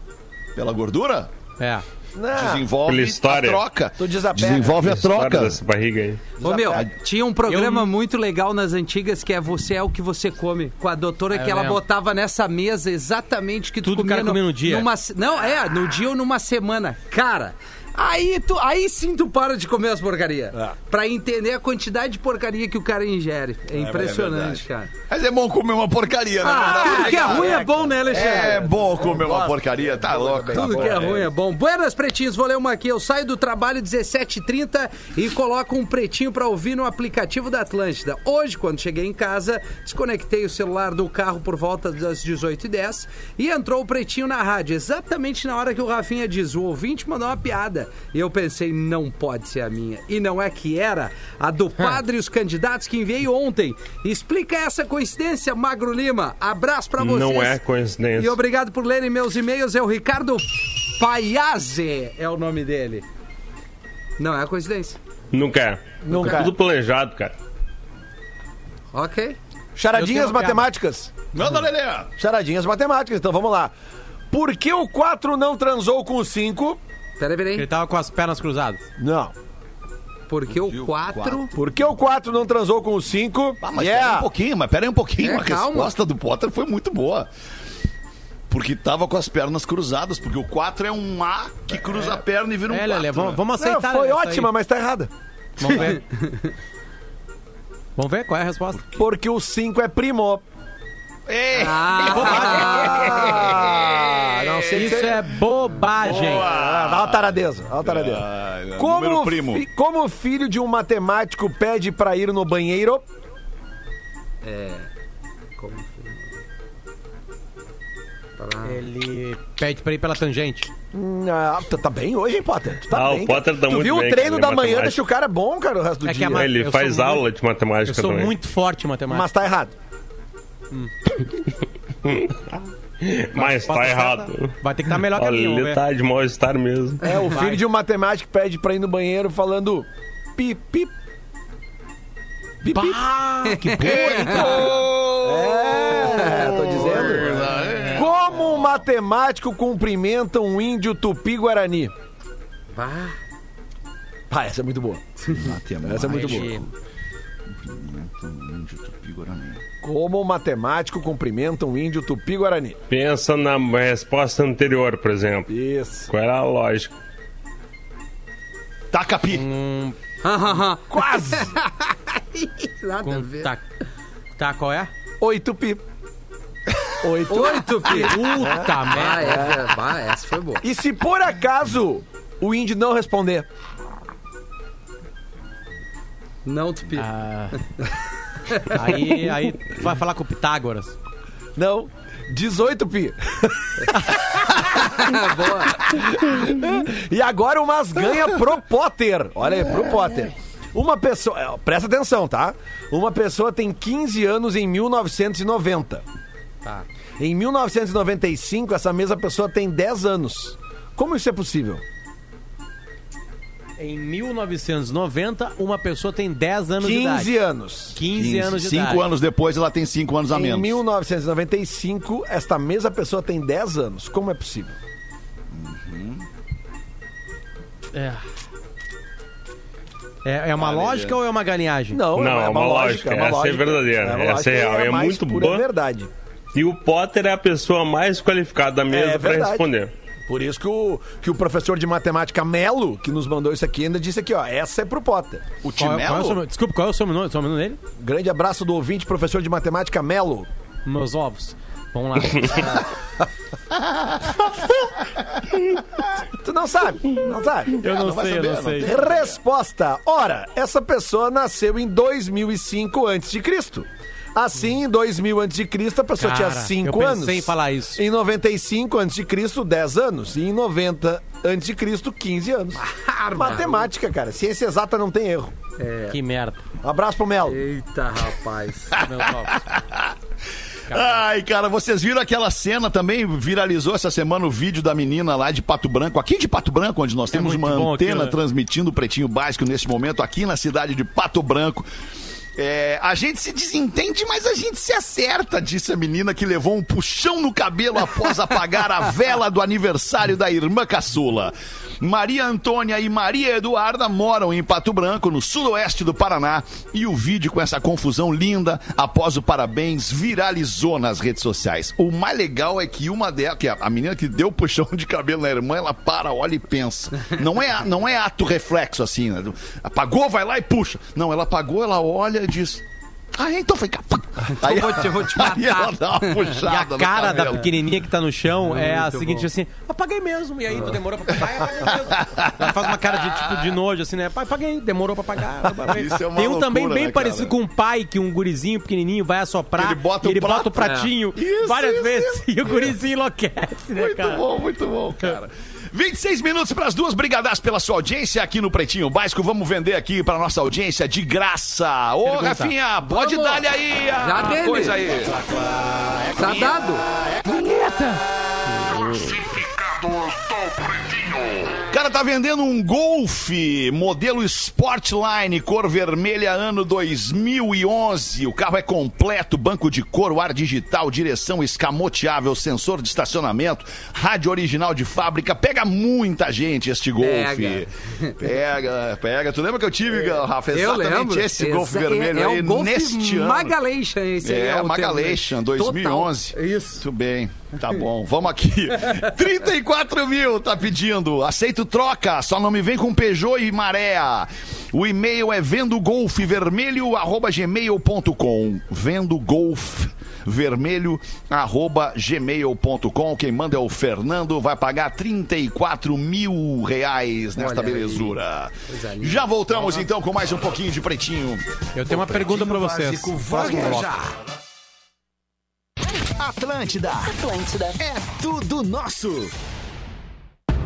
[SPEAKER 3] Pela gordura,
[SPEAKER 5] É.
[SPEAKER 7] Não,
[SPEAKER 3] desenvolve a
[SPEAKER 6] história.
[SPEAKER 3] troca.
[SPEAKER 7] Tu desapega.
[SPEAKER 3] Desenvolve a troca.
[SPEAKER 6] dessa barriga aí.
[SPEAKER 4] Ô, meu, tinha um programa
[SPEAKER 5] Eu-
[SPEAKER 4] muito legal nas antigas que é Você é o que você come, com a doutora
[SPEAKER 5] Ah,
[SPEAKER 4] que ela
[SPEAKER 5] lembro.
[SPEAKER 4] botava nessa mesa exatamente o que tu
[SPEAKER 5] Tudo
[SPEAKER 4] comia
[SPEAKER 5] cara comia no dia.
[SPEAKER 4] Numa, não, é, no dia ou numa semana. Cara, aí, tu, aí sim tu para de comer as porcarias.
[SPEAKER 7] É.
[SPEAKER 4] Pra entender a quantidade de porcaria que o cara ingere. É impressionante, cara.
[SPEAKER 3] Mas é bom comer uma porcaria, né?
[SPEAKER 4] Ah, tudo que é ruim é bom, né, Alexandre?
[SPEAKER 3] É bom comer uma porcaria, tá louco.
[SPEAKER 4] Tudo que é ruim é bom. Buenas, pretinhos, vou ler uma aqui. Eu saio do trabalho 17h30 e coloco um pretinho pra ouvir no aplicativo da Atlântida. Hoje, quando cheguei em casa, desconectei o celular do carro por volta das 18h10 e entrou o pretinho na rádio, exatamente na hora que o Rafinha diz: o ouvinte mandou uma piada. E eu pensei, não pode ser a minha. E não é que era a do padre e os candidatos que enviei ontem. Explica essa coincidência, Magro Lima. Abraço pra vocês.
[SPEAKER 6] Não é coincidência.
[SPEAKER 4] E obrigado por lerem meus e-mails. É o Ricardo Paiase, é o nome dele. Não é coincidência.
[SPEAKER 6] Nunca é.
[SPEAKER 7] Nunca
[SPEAKER 6] Tá
[SPEAKER 7] é.
[SPEAKER 6] tudo planejado, cara.
[SPEAKER 4] Ok.
[SPEAKER 7] Charadinhas matemáticas.
[SPEAKER 3] Manda, Lelê.
[SPEAKER 7] Charadinhas matemáticas, então vamos lá. Por que o 4 não transou com o 5?
[SPEAKER 4] Peraí,
[SPEAKER 5] Ele
[SPEAKER 4] peraí.
[SPEAKER 5] tava com as pernas cruzadas.
[SPEAKER 7] Não.
[SPEAKER 4] Porque o 4.
[SPEAKER 7] Por que o 4 não transou com o 5?
[SPEAKER 3] Ah, mas pera aí um pouquinho, mas pera aí um pouquinho.
[SPEAKER 4] É,
[SPEAKER 3] a
[SPEAKER 4] calma.
[SPEAKER 3] resposta do Potter foi muito boa. Porque tava com as pernas cruzadas, porque o 4 é um A que cruza a perna e vira um
[SPEAKER 5] É,
[SPEAKER 3] 4.
[SPEAKER 5] Lelê, vamos,
[SPEAKER 3] né?
[SPEAKER 5] vamos
[SPEAKER 7] Não,
[SPEAKER 5] aceitar.
[SPEAKER 7] foi
[SPEAKER 5] essa aí.
[SPEAKER 7] ótima, mas tá errada.
[SPEAKER 5] Vamos ver. vamos ver qual é a resposta.
[SPEAKER 7] Porque o 5 é primo.
[SPEAKER 3] É.
[SPEAKER 7] Ah, não sei
[SPEAKER 5] Isso é bobagem.
[SPEAKER 7] Ah, dá uma taradeza, dá uma taradeza.
[SPEAKER 3] Ah,
[SPEAKER 7] Como,
[SPEAKER 3] primo.
[SPEAKER 7] fi- como o filho de um matemático pede pra ir no banheiro?
[SPEAKER 5] Ele pede pra ir pela tangente.
[SPEAKER 7] Hum, Ah, tu tá bem hoje, hein, Potter? Tu tá
[SPEAKER 6] Ah, o
[SPEAKER 7] bem,
[SPEAKER 6] Potter
[SPEAKER 7] cara.
[SPEAKER 6] tá
[SPEAKER 7] Tu
[SPEAKER 6] muito
[SPEAKER 7] viu
[SPEAKER 6] bem,
[SPEAKER 7] o treino da manhã, deixa o cara bom, cara, o resto do
[SPEAKER 5] É que
[SPEAKER 7] dia.
[SPEAKER 5] a ma-
[SPEAKER 6] Ele
[SPEAKER 5] eu
[SPEAKER 6] faz
[SPEAKER 5] sou
[SPEAKER 6] aula
[SPEAKER 5] muito-
[SPEAKER 6] de matemática
[SPEAKER 5] Eu sou
[SPEAKER 6] também.
[SPEAKER 5] muito forte em matemática.
[SPEAKER 7] Mas tá errado.
[SPEAKER 6] Mas tá errado.
[SPEAKER 5] certa Vai ter que estar melhor que a minha, ver.
[SPEAKER 6] tá de mal-estar mesmo.
[SPEAKER 7] É, o
[SPEAKER 5] Vai.
[SPEAKER 7] filho de um matemático pede pra ir no banheiro falando pi, pi. Pi, pi.
[SPEAKER 5] Bah, que
[SPEAKER 7] É, tô dizendo. Como um matemático cumprimenta um índio tupi-guarani? Ah, essa é muito boa. Essa é muito boa. Como um matemático cumprimenta um índio tupi-guarani?
[SPEAKER 6] Pensa na resposta anterior, por exemplo.
[SPEAKER 7] Isso.
[SPEAKER 6] Qual era a lógica?
[SPEAKER 3] Taca pi.
[SPEAKER 7] Quase.
[SPEAKER 4] Nada a
[SPEAKER 5] Com
[SPEAKER 4] ver.
[SPEAKER 5] tá, tá, qual é?
[SPEAKER 7] Oito pi. Oito.
[SPEAKER 4] Oito, pi.
[SPEAKER 5] Puta
[SPEAKER 4] Ah,
[SPEAKER 5] merda.
[SPEAKER 4] é, bah, essa foi boa.
[SPEAKER 7] E se por acaso o índio não responder?
[SPEAKER 4] Não, Tupi.
[SPEAKER 5] Ah, aí, aí tu vai falar com o Pitágoras.
[SPEAKER 7] Não. 18 pi. E agora o Mas ganha pro Potter. Olha aí, pro Potter. Uma pessoa. é, Presta atenção, tá? Uma pessoa tem 15 anos em 1990.
[SPEAKER 5] Tá.
[SPEAKER 7] Em 1995, essa mesma pessoa tem 10 anos. Como isso é possível?
[SPEAKER 5] Em 1990, uma pessoa tem 10 anos de
[SPEAKER 7] 15
[SPEAKER 5] idade.
[SPEAKER 7] anos.
[SPEAKER 5] 15 anos de idade.
[SPEAKER 3] Cinco anos depois, ela tem cinco anos a
[SPEAKER 7] Em
[SPEAKER 3] menos.
[SPEAKER 7] 1995, esta mesma pessoa tem 10 anos. Como é possível?
[SPEAKER 5] É. É, é uma lógica ou é uma galinhagem?
[SPEAKER 7] Não,
[SPEAKER 6] Não, é uma lógica, essa é verdadeira,
[SPEAKER 7] uma
[SPEAKER 6] essa
[SPEAKER 7] lógica,
[SPEAKER 6] é real, é
[SPEAKER 7] mais
[SPEAKER 6] muito boa.
[SPEAKER 7] verdade.
[SPEAKER 6] E o Potter é a pessoa mais qualificada da mesa
[SPEAKER 7] É
[SPEAKER 6] pra
[SPEAKER 7] verdade.
[SPEAKER 6] responder.
[SPEAKER 7] Por isso que o, que o professor de matemática Melo, que nos mandou isso aqui, ainda disse aqui, ó, essa é pro Potter.
[SPEAKER 3] O
[SPEAKER 5] Qual é- qual é o
[SPEAKER 3] Timelo?
[SPEAKER 5] Desculpa, qual é o sobrenome, sobrenome dele?
[SPEAKER 7] Grande abraço do ouvinte, professor de matemática Melo.
[SPEAKER 5] Meus ovos. Vamos lá.
[SPEAKER 7] Tu não sabe, não sabe.
[SPEAKER 5] Eu não,
[SPEAKER 3] não
[SPEAKER 5] sei,
[SPEAKER 3] saber,
[SPEAKER 5] eu
[SPEAKER 3] não
[SPEAKER 5] não sei.
[SPEAKER 7] Resposta. Ora, essa pessoa nasceu em 2005 a.C. Assim, em 2000 a.C., a pessoa
[SPEAKER 5] Cara,
[SPEAKER 7] tinha 5
[SPEAKER 5] eu pensei
[SPEAKER 7] anos.
[SPEAKER 5] em falar isso.
[SPEAKER 7] Em 95 a.C., 10 anos. E em 90 a.C., 15 anos. Matemática, cara. Ciência exata não tem erro.
[SPEAKER 5] Que merda.
[SPEAKER 7] Um abraço pro Melo.
[SPEAKER 4] Eita, rapaz.
[SPEAKER 3] Ai, cara, vocês viram aquela cena também? Viralizou essa semana o vídeo da menina lá de Pato Branco, aqui de Pato Branco, onde nós temos
[SPEAKER 5] É muito
[SPEAKER 3] uma antena
[SPEAKER 5] aquilo, né?
[SPEAKER 3] transmitindo o Pretinho Básico neste momento, aqui na cidade de Pato Branco. É, a gente se desentende, mas a gente se acerta, disse a menina que levou um puxão no cabelo após apagar a vela do aniversário da irmã caçula. Maria Antônia e Maria Eduarda moram em Pato Branco, no sudoeste do Paraná, e o vídeo com essa confusão linda, após o parabéns, viralizou nas redes sociais. O mais legal é que uma delas, que a menina que deu o puxão de cabelo na irmã, ela para, olha e pensa. Não é, não é ato reflexo assim, né? Apagou, vai lá e puxa. Não, ela apagou, ela olha e diz. Ah, então foi cá. Aí,
[SPEAKER 4] Eu vou te- vou te
[SPEAKER 3] aí ela
[SPEAKER 4] matar.
[SPEAKER 3] dá uma
[SPEAKER 5] E
[SPEAKER 3] puxada
[SPEAKER 5] a cara da pequenininha que tá no chão é a
[SPEAKER 4] Muito
[SPEAKER 5] seguinte
[SPEAKER 4] bom.
[SPEAKER 5] assim, apaguei mesmo. E aí tu demorou pra pagar, eu apaguei mesmo. Ela faz uma cara de tipo de nojo, assim, né? Pai, paguei, demorou pra pagar.
[SPEAKER 3] Isso é uma
[SPEAKER 5] Tem um também
[SPEAKER 3] loucura,
[SPEAKER 5] bem
[SPEAKER 3] né,
[SPEAKER 5] parecido com um pai que um gurizinho pequenininho vai assoprar.
[SPEAKER 3] Ele bota
[SPEAKER 5] e
[SPEAKER 3] o
[SPEAKER 5] ele
[SPEAKER 3] prato.
[SPEAKER 5] bota o pratinho
[SPEAKER 3] Isso,
[SPEAKER 5] várias
[SPEAKER 3] isso,
[SPEAKER 5] vezes. E o gurizinho enlouquece, né,
[SPEAKER 3] Muito
[SPEAKER 5] cara?
[SPEAKER 3] bom, muito bom, cara. 26 minutos para as duas, brigadas pela sua audiência aqui no Pretinho Básico. Vamos vender aqui para nossa audiência de graça. Ô,
[SPEAKER 5] Pergunta.
[SPEAKER 3] Rafinha, pode dar-lhe aí a
[SPEAKER 4] Já dele.
[SPEAKER 3] coisa aí.
[SPEAKER 4] Tá dado.
[SPEAKER 3] Cara, tá vendendo um Golf modelo Sportline, cor vermelha, ano 2011. O carro é completo, banco de couro, ar digital, direção escamoteável, sensor de estacionamento, rádio original de fábrica. Pega muita gente este Golf.
[SPEAKER 4] Pega.
[SPEAKER 3] Pega, pega. Tu lembra que eu tive, Rafa,
[SPEAKER 4] Eu
[SPEAKER 3] exatamente
[SPEAKER 4] lembro.
[SPEAKER 3] esse Golf
[SPEAKER 4] é-
[SPEAKER 3] vermelho
[SPEAKER 4] é,
[SPEAKER 3] aí
[SPEAKER 4] o Golf
[SPEAKER 3] neste ano.
[SPEAKER 4] Magalation, esse aí
[SPEAKER 3] É,
[SPEAKER 4] o termo,
[SPEAKER 3] Magalation,
[SPEAKER 4] né?
[SPEAKER 3] 2011.
[SPEAKER 4] Total. Isso.
[SPEAKER 3] Muito bem, tá bom. Vamos aqui. 34 mil tá pedindo. Aceito troca, só não me vem com Peugeot e Maré. O e-mail é vendogolfvermelho.gmail.com Vendo golf vermelho arroba gmail.com quem manda é o Fernando vai pagar 34 mil reais nesta
[SPEAKER 4] Olha aí.
[SPEAKER 3] belezura já voltamos então com mais um pouquinho de pretinho
[SPEAKER 5] Eu tenho uma pergunta pra vocês. Próximo bloco.
[SPEAKER 2] Atlântida. Atlântida. É tudo nosso.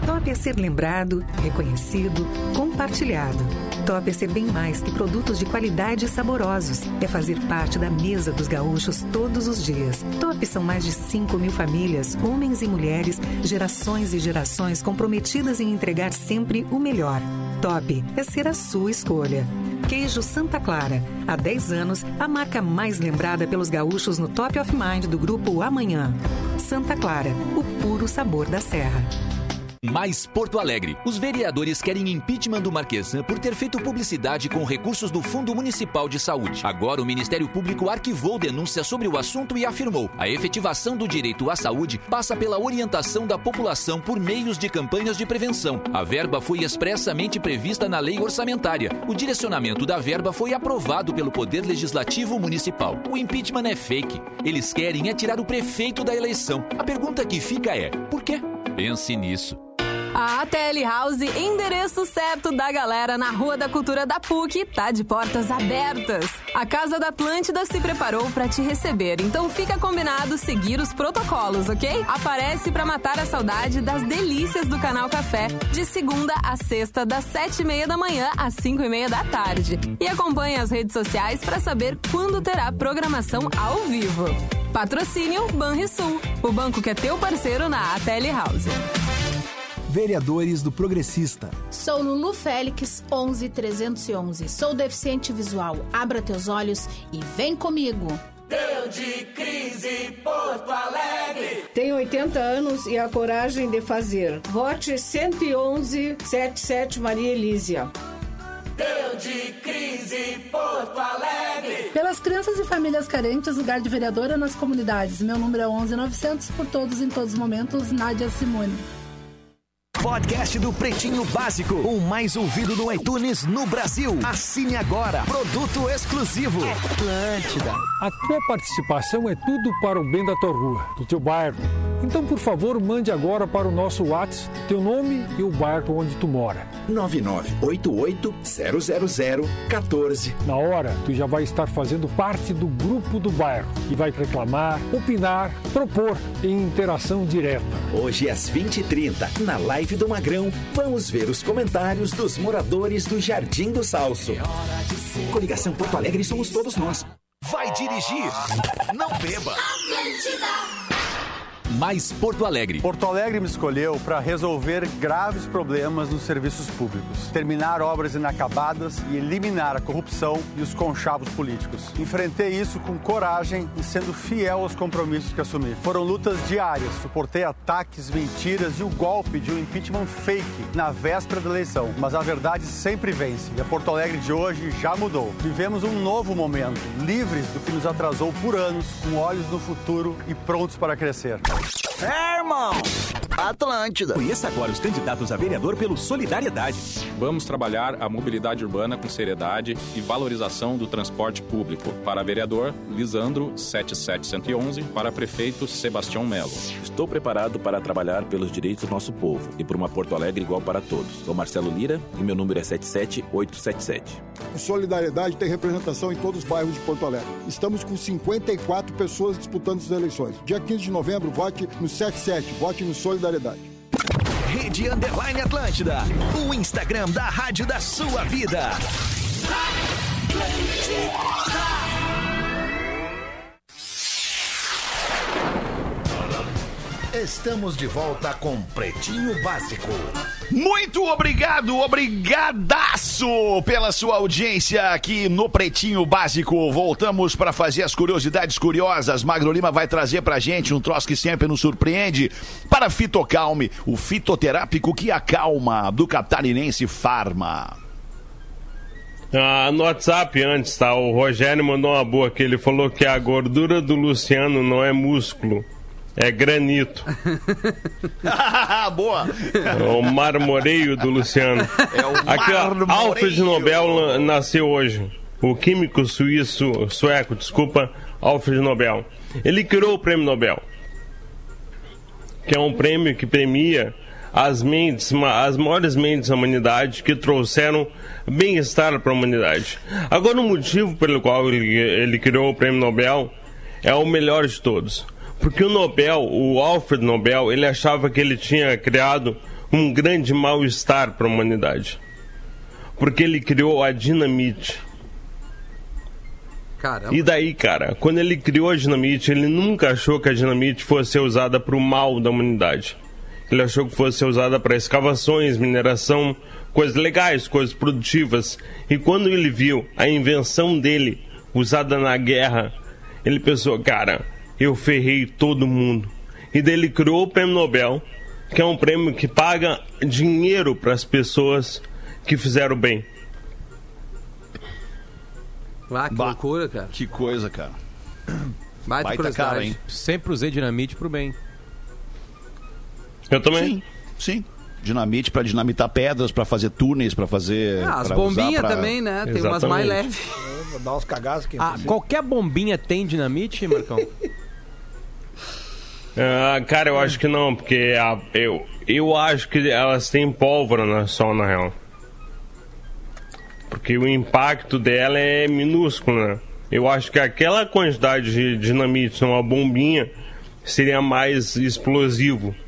[SPEAKER 8] Top é ser lembrado, reconhecido, compartilhado. Top é ser bem mais que produtos de qualidade e saborosos. É fazer parte da mesa dos gaúchos todos os dias. Top são mais de 5 mil famílias, homens e mulheres, gerações e gerações comprometidas em entregar sempre o melhor. Top é ser a sua escolha. Queijo Santa Clara. Há 10 anos, a marca mais lembrada pelos gaúchos no Top of Mind do grupo Amanhã. Santa Clara, o puro sabor da serra.
[SPEAKER 9] Mais Porto Alegre. Os vereadores querem impeachment do Marquesan por ter feito publicidade com recursos do Fundo Municipal de Saúde. Agora, o Ministério Público arquivou denúncia sobre o assunto e afirmou: a efetivação do direito à saúde passa pela orientação da população por meios de campanhas de prevenção. A verba foi expressamente prevista na lei orçamentária. O direcionamento da verba foi aprovado pelo Poder Legislativo Municipal. O impeachment é fake. Eles querem é tirar o prefeito da eleição. A pergunta que fica é: por quê? Pense nisso.
[SPEAKER 10] A ATL House, endereço certo da galera na Rua da Cultura da PUC, tá de portas abertas. A Casa da Atlântida se preparou para te receber, então fica combinado seguir os protocolos, ok? Aparece para matar a saudade das delícias do Canal Café, de segunda a sexta, das sete e meia da manhã às cinco e meia da tarde. E acompanhe as redes sociais para saber quando terá programação ao vivo. Patrocínio Banrisul, o banco que é teu parceiro na ATL House.
[SPEAKER 11] Vereadores do Progressista.
[SPEAKER 12] Sou Lulu Félix, 11311. Sou deficiente visual. Abra teus olhos e vem comigo.
[SPEAKER 13] Deu de crise Porto Alegre.
[SPEAKER 14] Tenho 80 anos e a coragem de fazer. Vote 111 77 Maria Elísia.
[SPEAKER 13] Deu de crise Porto Alegre.
[SPEAKER 14] Pelas crianças e famílias carentes, lugar de vereadora nas comunidades. Meu número é 11900, por todos em todos os momentos, Nádia Simone.
[SPEAKER 2] Podcast do Pretinho Básico, o mais ouvido no iTunes no Brasil. Assine agora. Produto exclusivo. Atlântida.
[SPEAKER 15] A tua participação é tudo para o bem da tua rua, do teu bairro. Então, por favor, mande agora para o nosso WhatsApp teu nome e o bairro onde tu mora.
[SPEAKER 1] 9988-000-14.
[SPEAKER 15] Na hora, tu já vai estar fazendo parte do grupo do bairro e vai reclamar, opinar, propor em interação direta.
[SPEAKER 1] Hoje às 20h30, na live do Magrão, vamos ver os comentários dos moradores do Jardim do Salso. Coligação Porto Alegre somos todos nós.
[SPEAKER 2] Vai dirigir? Não beba.
[SPEAKER 9] Mais Porto Alegre.
[SPEAKER 16] Porto Alegre me escolheu para resolver graves problemas nos serviços públicos, terminar obras inacabadas e eliminar a corrupção e os conchavos políticos. Enfrentei isso com coragem e sendo fiel aos compromissos que assumi. Foram lutas diárias, suportei ataques, mentiras e o golpe de um impeachment fake na véspera da eleição. Mas a verdade sempre vence e a Porto Alegre de hoje já mudou. Vivemos um novo momento, livres do que nos atrasou por anos, com olhos no futuro e prontos para crescer.
[SPEAKER 2] É, irmão. Atlântida.
[SPEAKER 17] Conheça agora os candidatos a vereador pelo Solidariedade.
[SPEAKER 18] Vamos trabalhar a mobilidade urbana com seriedade e valorização do transporte público. Para vereador, Lisandro 77111. Para prefeito, Sebastião Melo.
[SPEAKER 17] Estou preparado para trabalhar pelos direitos do nosso povo e por uma Porto Alegre igual para todos. Sou Marcelo Lira e meu número é 77877.
[SPEAKER 19] O Solidariedade tem representação em todos os bairros de Porto Alegre. Estamos com 54 pessoas disputando as eleições. Dia 15 de novembro, vote no 77, vote no Solidariedade.
[SPEAKER 2] Rede Underline Atlântida. O Instagram da Rádio da sua vida.
[SPEAKER 1] Estamos de volta com Pretinho Básico.
[SPEAKER 3] Muito obrigado, obrigadaço pela sua audiência aqui no Pretinho Básico. Voltamos para fazer as curiosidades curiosas. Magro Lima vai trazer pra gente um troço que sempre nos surpreende para Fitocalme, o fitoterápico que acalma do catarinense Farma.
[SPEAKER 6] Ah, no WhatsApp antes, tá? O Rogério mandou uma boa que ele falou que a gordura do Luciano não é músculo. É granito.
[SPEAKER 3] Boa!
[SPEAKER 6] É o marmoreio do Luciano.
[SPEAKER 3] É o
[SPEAKER 6] Aqui, ó. Alfred Nobel nasceu hoje. O químico suíço, sueco, desculpa, Alfred Nobel. Ele criou o prêmio Nobel, que é um prêmio que premia as mentes, as maiores mentes da humanidade que trouxeram bem-estar para a humanidade. Agora, o motivo pelo qual ele, ele criou o prêmio Nobel é o melhor de todos. Porque o Nobel, o Alfred Nobel, ele achava que ele tinha criado um grande mal-estar para a humanidade. Porque ele criou a dinamite.
[SPEAKER 4] Caramba.
[SPEAKER 6] E daí, cara, quando ele criou a dinamite, ele nunca achou que a dinamite fosse ser usada para o mal da humanidade. Ele achou que fosse ser usada para escavações, mineração, coisas legais, coisas produtivas. E quando ele viu a invenção dele usada na guerra, ele pensou, cara, eu ferrei todo mundo. E daí ele criou o prêmio Nobel, que é um prêmio que paga dinheiro para as pessoas que fizeram bem.
[SPEAKER 4] Ah, que loucura, cara.
[SPEAKER 3] Que coisa, cara.
[SPEAKER 4] Baita,
[SPEAKER 3] Baita
[SPEAKER 4] curiosidade.
[SPEAKER 3] cara, hein?
[SPEAKER 5] Sempre usei dinamite pro bem.
[SPEAKER 6] Eu também.
[SPEAKER 3] Sim, sim. Dinamite pra dinamitar pedras, pra fazer túneis, pra fazer.
[SPEAKER 4] Ah, as bombinhas
[SPEAKER 3] pra-
[SPEAKER 4] também, né? Tem umas mais leves.
[SPEAKER 7] Vou dar uns cagaços aqui.
[SPEAKER 5] Ah, qualquer bombinha tem dinamite, Marcão?
[SPEAKER 6] Ah, cara, eu acho que não, porque a- eu, eu acho que elas têm pólvora na, só na real. Porque o impacto dela é minúsculo, né? Eu acho que aquela quantidade de dinamite numa bombinha seria mais explosivo.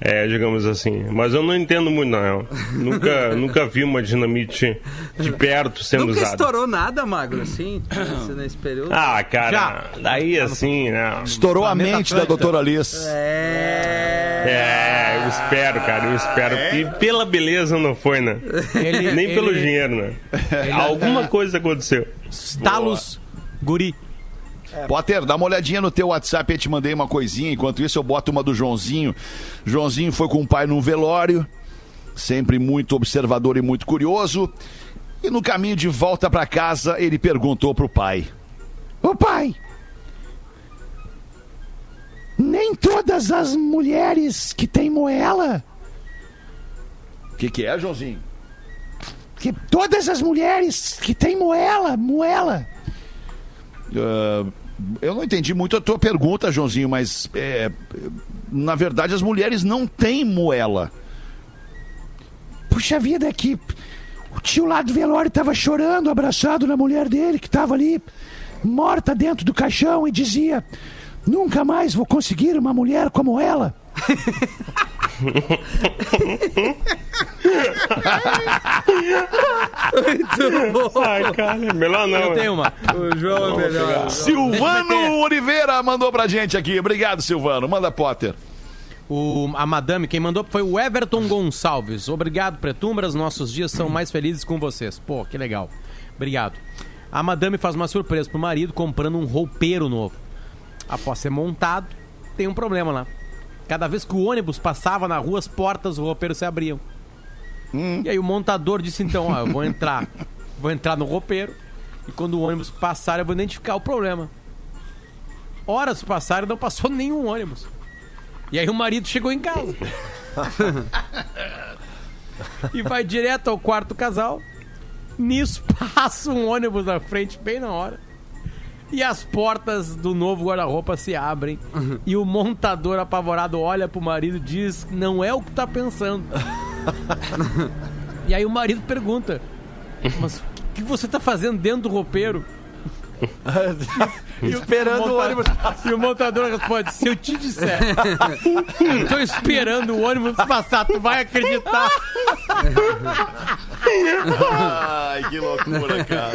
[SPEAKER 6] É, digamos assim. Mas eu não entendo muito, real. Nunca, nunca vi uma dinamite de perto sendo
[SPEAKER 4] Nunca
[SPEAKER 6] usada.
[SPEAKER 4] estourou nada, Magro, assim, nesse- nesse período.
[SPEAKER 6] Ah, cara, daí assim, né?
[SPEAKER 3] Estourou a mente da doutora Liz.
[SPEAKER 6] É, eu espero, cara, eu espero. E pela beleza não foi, né?
[SPEAKER 5] Ele-
[SPEAKER 6] Nem pelo
[SPEAKER 5] ele-
[SPEAKER 6] dinheiro, né?
[SPEAKER 5] Ele-
[SPEAKER 6] Alguma coisa aconteceu.
[SPEAKER 5] Stalos Guri.
[SPEAKER 3] Potter, dá uma olhadinha no teu WhatsApp, eu te mandei uma coisinha. Enquanto isso, eu boto uma do Joãozinho. Joãozinho foi com o pai num velório, sempre muito observador e muito curioso. E no caminho de volta pra casa, ele perguntou pro pai:
[SPEAKER 20] Ô pai, nem todas as mulheres que têm moela,
[SPEAKER 3] O que, que é, Joãozinho?
[SPEAKER 20] que todas as mulheres que têm moela, moela,
[SPEAKER 3] Ah, eu não entendi muito a tua pergunta, Joãozinho, mas é, na verdade as mulheres não têm moela.
[SPEAKER 20] puxa vida, é que o tio lá do velório tava chorando, abraçado na mulher dele, que tava ali morta dentro do caixão e dizia: Nunca mais vou conseguir uma mulher como ela.
[SPEAKER 4] Muito bom.
[SPEAKER 6] Ai, cara, melhor não.
[SPEAKER 5] Eu tenho uma.
[SPEAKER 4] O João é melhor.
[SPEAKER 3] Silvano Oliveira mandou pra gente aqui. Obrigado, Silvano. Manda Potter.
[SPEAKER 5] O, a madame, quem mandou foi o Everton Gonçalves. Obrigado, Pretumbras. Nossos dias são mais felizes com vocês. Pô, que legal. Obrigado. A madame faz uma surpresa pro marido comprando um roupeiro novo. Após ser montado, tem um problema lá. Cada vez que o ônibus passava na rua, as portas do roupeiro se abriam. E aí o montador disse então, ó, eu vou entrar, vou entrar no roupeiro e quando o ônibus passar eu vou identificar o problema. Horas passaram e não passou nenhum ônibus. E aí o marido chegou em casa. e vai direto ao quarto casal. Nisso passa um ônibus na frente bem na hora. E as portas do novo guarda-roupa se abrem. E o montador apavorado olha pro marido e diz: Não é o que tá pensando. e aí o marido pergunta: Mas o que você tá fazendo dentro do roupeiro?
[SPEAKER 7] Esperando o ônibus.
[SPEAKER 5] E o montador responde: Se eu te disser, tô esperando o ônibus passar, tu vai acreditar.
[SPEAKER 3] Ai, que loucura, cara.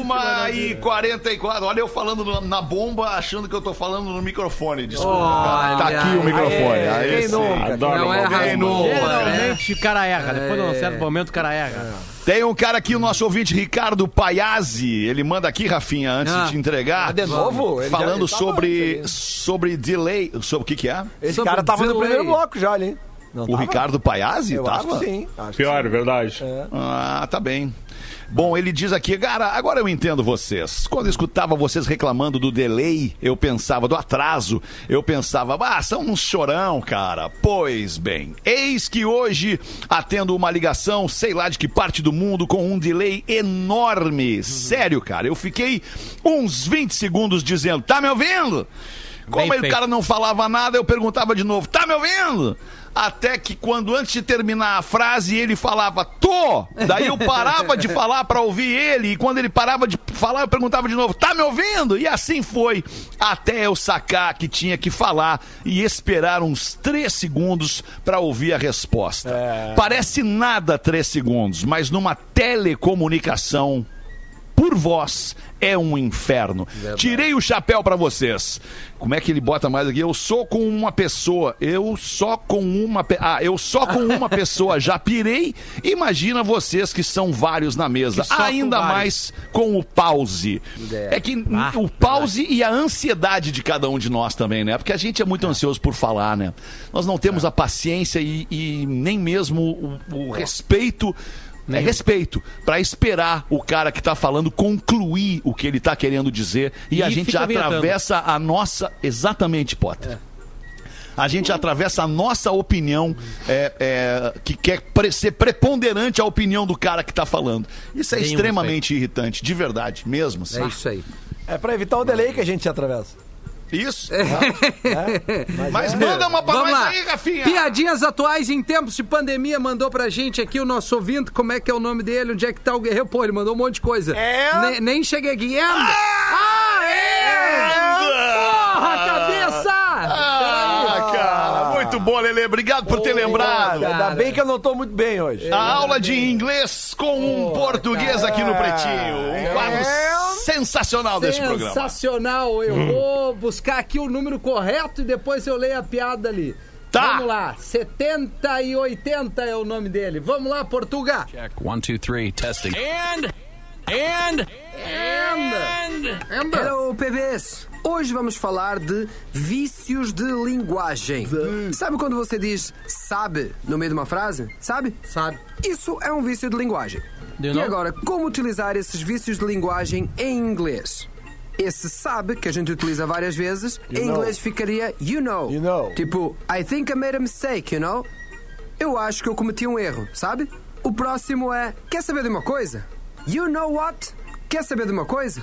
[SPEAKER 3] Uma e 44. Olha eu falando na bomba, achando que eu tô falando no microfone. Desculpa. Tá
[SPEAKER 4] Olha
[SPEAKER 3] aqui o microfone.
[SPEAKER 4] Aí
[SPEAKER 7] quem nunca?
[SPEAKER 6] Adoro
[SPEAKER 4] Não é
[SPEAKER 3] nunca?
[SPEAKER 5] Geralmente o cara erra. Depois de um
[SPEAKER 4] É.
[SPEAKER 5] certo momento o cara erra.
[SPEAKER 3] Tem um cara aqui, o nosso ouvinte Ricardo Paiazzi. Ele manda aqui, Rafinha, antes
[SPEAKER 4] Ah.
[SPEAKER 3] de te entregar.
[SPEAKER 7] Ah, de novo? Ele já-
[SPEAKER 3] Falando
[SPEAKER 7] ele tava
[SPEAKER 3] sobre, sobre delay. Sobre o que que é?
[SPEAKER 7] Esse
[SPEAKER 4] Sobre
[SPEAKER 7] cara tava no
[SPEAKER 4] delay.
[SPEAKER 7] primeiro bloco já ali, hein? Não
[SPEAKER 3] O
[SPEAKER 7] tava?
[SPEAKER 3] Ricardo Paiazzi
[SPEAKER 7] Eu
[SPEAKER 3] tava?
[SPEAKER 7] acho que sim. Acho que
[SPEAKER 6] Pior,
[SPEAKER 7] sim.
[SPEAKER 6] verdade.
[SPEAKER 3] Ah, tá bem. Bom, ele diz aqui, cara, agora eu entendo vocês. Quando eu escutava vocês reclamando do delay, eu pensava do atraso, eu pensava, ah, são uns chorão, cara. Pois bem, eis que hoje atendo uma ligação, sei lá de que parte do mundo, com um delay enorme. Sério, cara, eu fiquei uns 20 segundos dizendo, tá me ouvindo? Como aí o cara não falava nada, eu perguntava de novo, tá me ouvindo? Até que quando antes de terminar a frase ele falava, tô! Daí eu parava de falar pra ouvir ele, e quando ele parava de falar, eu perguntava de novo, tá me ouvindo? E assim foi, até eu sacar que tinha que falar e esperar uns três segundos pra ouvir a resposta. Parece nada três segundos, mas numa telecomunicação por voz é um inferno. Tirei o chapéu pra vocês. Como é que ele bota mais aqui? Eu sou com uma pessoa. Eu só com uma. Pe... Ah, eu só com uma pessoa já pirei. Imagina vocês que são vários na mesa.
[SPEAKER 5] Com
[SPEAKER 3] Ainda
[SPEAKER 5] vários.
[SPEAKER 3] mais com o pause. É que
[SPEAKER 5] Ah,
[SPEAKER 3] o pause e a ansiedade de cada um de nós também, né? Porque a gente é muito ansioso por falar, né? Nós não temos a paciência e, e nem mesmo o, o respeito. É respeito pra esperar o cara que tá falando concluir o que ele tá querendo dizer e,
[SPEAKER 5] E
[SPEAKER 3] a gente já atravessa a nossa exatamente Potter. A gente atravessa a nossa opinião, é, é, que quer pre- ser preponderante a opinião do cara que tá falando. Isso é
[SPEAKER 5] Tem um
[SPEAKER 3] extremamente irritante, de verdade, mesmo. assim.
[SPEAKER 4] É isso aí.
[SPEAKER 7] É pra evitar o delay que a gente atravessa.
[SPEAKER 3] Isso.
[SPEAKER 7] É,
[SPEAKER 3] Mas
[SPEAKER 7] é.
[SPEAKER 3] manda uma pra
[SPEAKER 4] Vamos
[SPEAKER 3] nós
[SPEAKER 4] lá.
[SPEAKER 3] aí, Rafinha.
[SPEAKER 4] Piadinhas atuais em tempos de pandemia. Mandou pra gente aqui o nosso ouvinte. Como é que é o nome dele? Onde é que tá o guerreiro? Pô, ele mandou um monte de coisa.
[SPEAKER 7] É?
[SPEAKER 4] Nem, nem cheguei aqui. Anda! Ah, é! Porra, cabeça!
[SPEAKER 3] Ah, cara, muito bom, Lele. Obrigado por ter lembrado.
[SPEAKER 7] Ainda bem que eu não tô muito bem hoje.
[SPEAKER 3] A aula de inglês com um português aqui no Pretinho. Um quadro sensacional desse programa.
[SPEAKER 4] Sensacional. Eu vou buscar aqui o número correto e depois eu leio a piada ali.
[SPEAKER 3] Tá.
[SPEAKER 4] Vamos lá. 70 e 80 é o nome dele. Vamos lá, Portuga.
[SPEAKER 9] Check. One, two, three. Testing.
[SPEAKER 21] And, and,
[SPEAKER 4] Anda. Anda.
[SPEAKER 22] Hello, PBs! Hoje vamos falar de vícios de linguagem. Sabe quando você diz sabe no meio de uma frase? Sabe?
[SPEAKER 4] Sabe.
[SPEAKER 22] Isso é um vício de linguagem.
[SPEAKER 5] You
[SPEAKER 22] E
[SPEAKER 5] know?
[SPEAKER 22] agora, como utilizar esses vícios de linguagem em inglês? Esse sabe, que a gente utiliza várias vezes,
[SPEAKER 7] You
[SPEAKER 22] em
[SPEAKER 7] know.
[SPEAKER 22] inglês ficaria you know.
[SPEAKER 7] You know.
[SPEAKER 22] Tipo, I think I made a mistake, you know? Eu acho que eu cometi um erro, sabe? O próximo é, quer saber de uma coisa? You know what? Quer saber de uma coisa?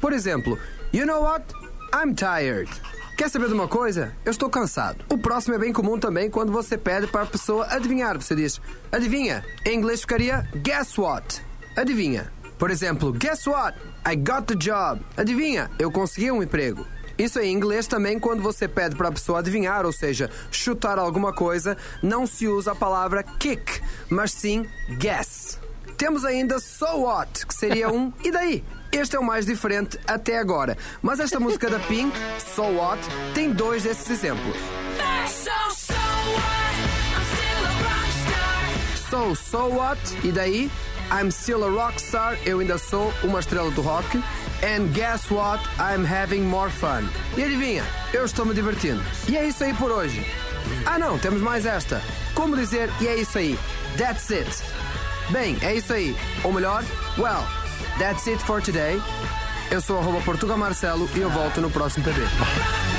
[SPEAKER 22] Por exemplo, you know what? I'm tired. Quer saber de uma coisa? Eu estou cansado. O próximo é bem comum também quando você pede para a pessoa adivinhar. Você diz, adivinha. Em inglês ficaria guess what? Adivinha. Por exemplo, guess what? I got the job. Adivinha, eu consegui um emprego. Isso em inglês também quando você pede para a pessoa adivinhar, ou seja, chutar alguma coisa, não se usa a palavra kick, mas sim guess. Temos ainda so what, que seria um e daí? Este é o mais diferente até agora. Mas esta música da Pink, So What, tem dois desses exemplos. So, so what? E daí? I'm still a rock star, eu ainda sou uma estrela do rock. And guess what? I'm having more fun. E adivinha? Eu estou me divertindo. E é isso aí por hoje. Ah não, temos mais esta. Como dizer e é isso aí? That's it. Bem, é isso aí. Ou melhor, well, that's it for today. Eu sou arroba Portugal Marcelo e eu volto no próximo PB.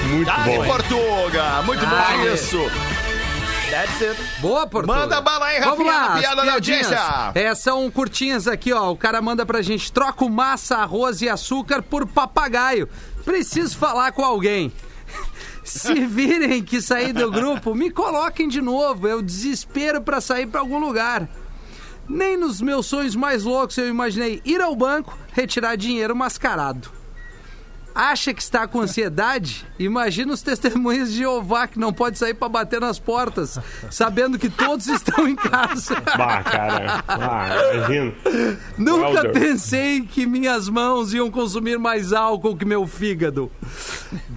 [SPEAKER 6] Muito
[SPEAKER 3] Dale,
[SPEAKER 6] bom.
[SPEAKER 3] Portuga! Muito bom
[SPEAKER 4] Dale.
[SPEAKER 3] isso! That's it.
[SPEAKER 4] Boa, Portugal.
[SPEAKER 3] Manda bala aí,
[SPEAKER 4] Vamos
[SPEAKER 3] Rafinha,
[SPEAKER 4] lá,
[SPEAKER 3] na
[SPEAKER 4] as
[SPEAKER 3] piada da audiência.
[SPEAKER 4] É, são curtinhas aqui, ó. O cara manda pra gente: troco massa, arroz e açúcar por papagaio. Preciso falar com alguém. Se virem que sair do grupo, me coloquem de novo. Eu desespero pra sair pra algum lugar. Nem nos meus sonhos mais loucos eu imaginei ir ao banco, retirar dinheiro mascarado. Acha que está com ansiedade? Imagina os testemunhas de Jeová que não pode sair para bater nas portas, sabendo que todos estão em casa.
[SPEAKER 6] Bah, cara. Ah, imagina.
[SPEAKER 4] Nunca
[SPEAKER 6] Welder.
[SPEAKER 4] pensei que minhas mãos iam consumir mais álcool que meu fígado.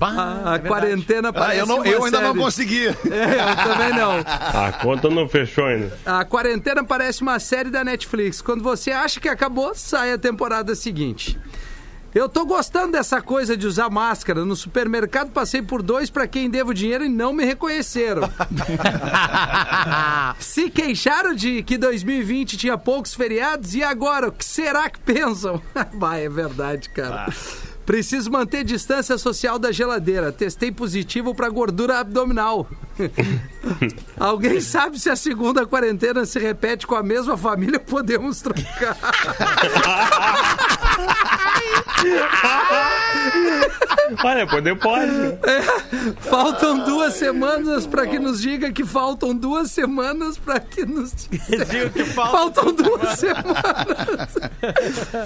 [SPEAKER 4] a quarentena parece
[SPEAKER 3] Ah, eu, não, eu ainda não consegui.
[SPEAKER 4] É, eu também não.
[SPEAKER 6] A conta não fechou ainda.
[SPEAKER 4] A quarentena parece uma série da Netflix. Quando você acha que acabou, sai a temporada seguinte. Eu tô gostando dessa coisa de usar máscara. No supermercado passei por dois pra quem devo dinheiro e não me reconheceram. Se queixaram de que 2020 tinha poucos feriados e agora o que será que pensam? Vai, é verdade, cara. Preciso manter distância social da geladeira. Testei positivo pra gordura abdominal. Alguém sabe se a segunda quarentena se repete com a mesma família? Podemos trocar.
[SPEAKER 6] Olha, poder pode.
[SPEAKER 4] É, faltam duas semanas pra que nos diga que faltam duas semanas pra que nos diga
[SPEAKER 5] que
[SPEAKER 4] faltam duas semanas.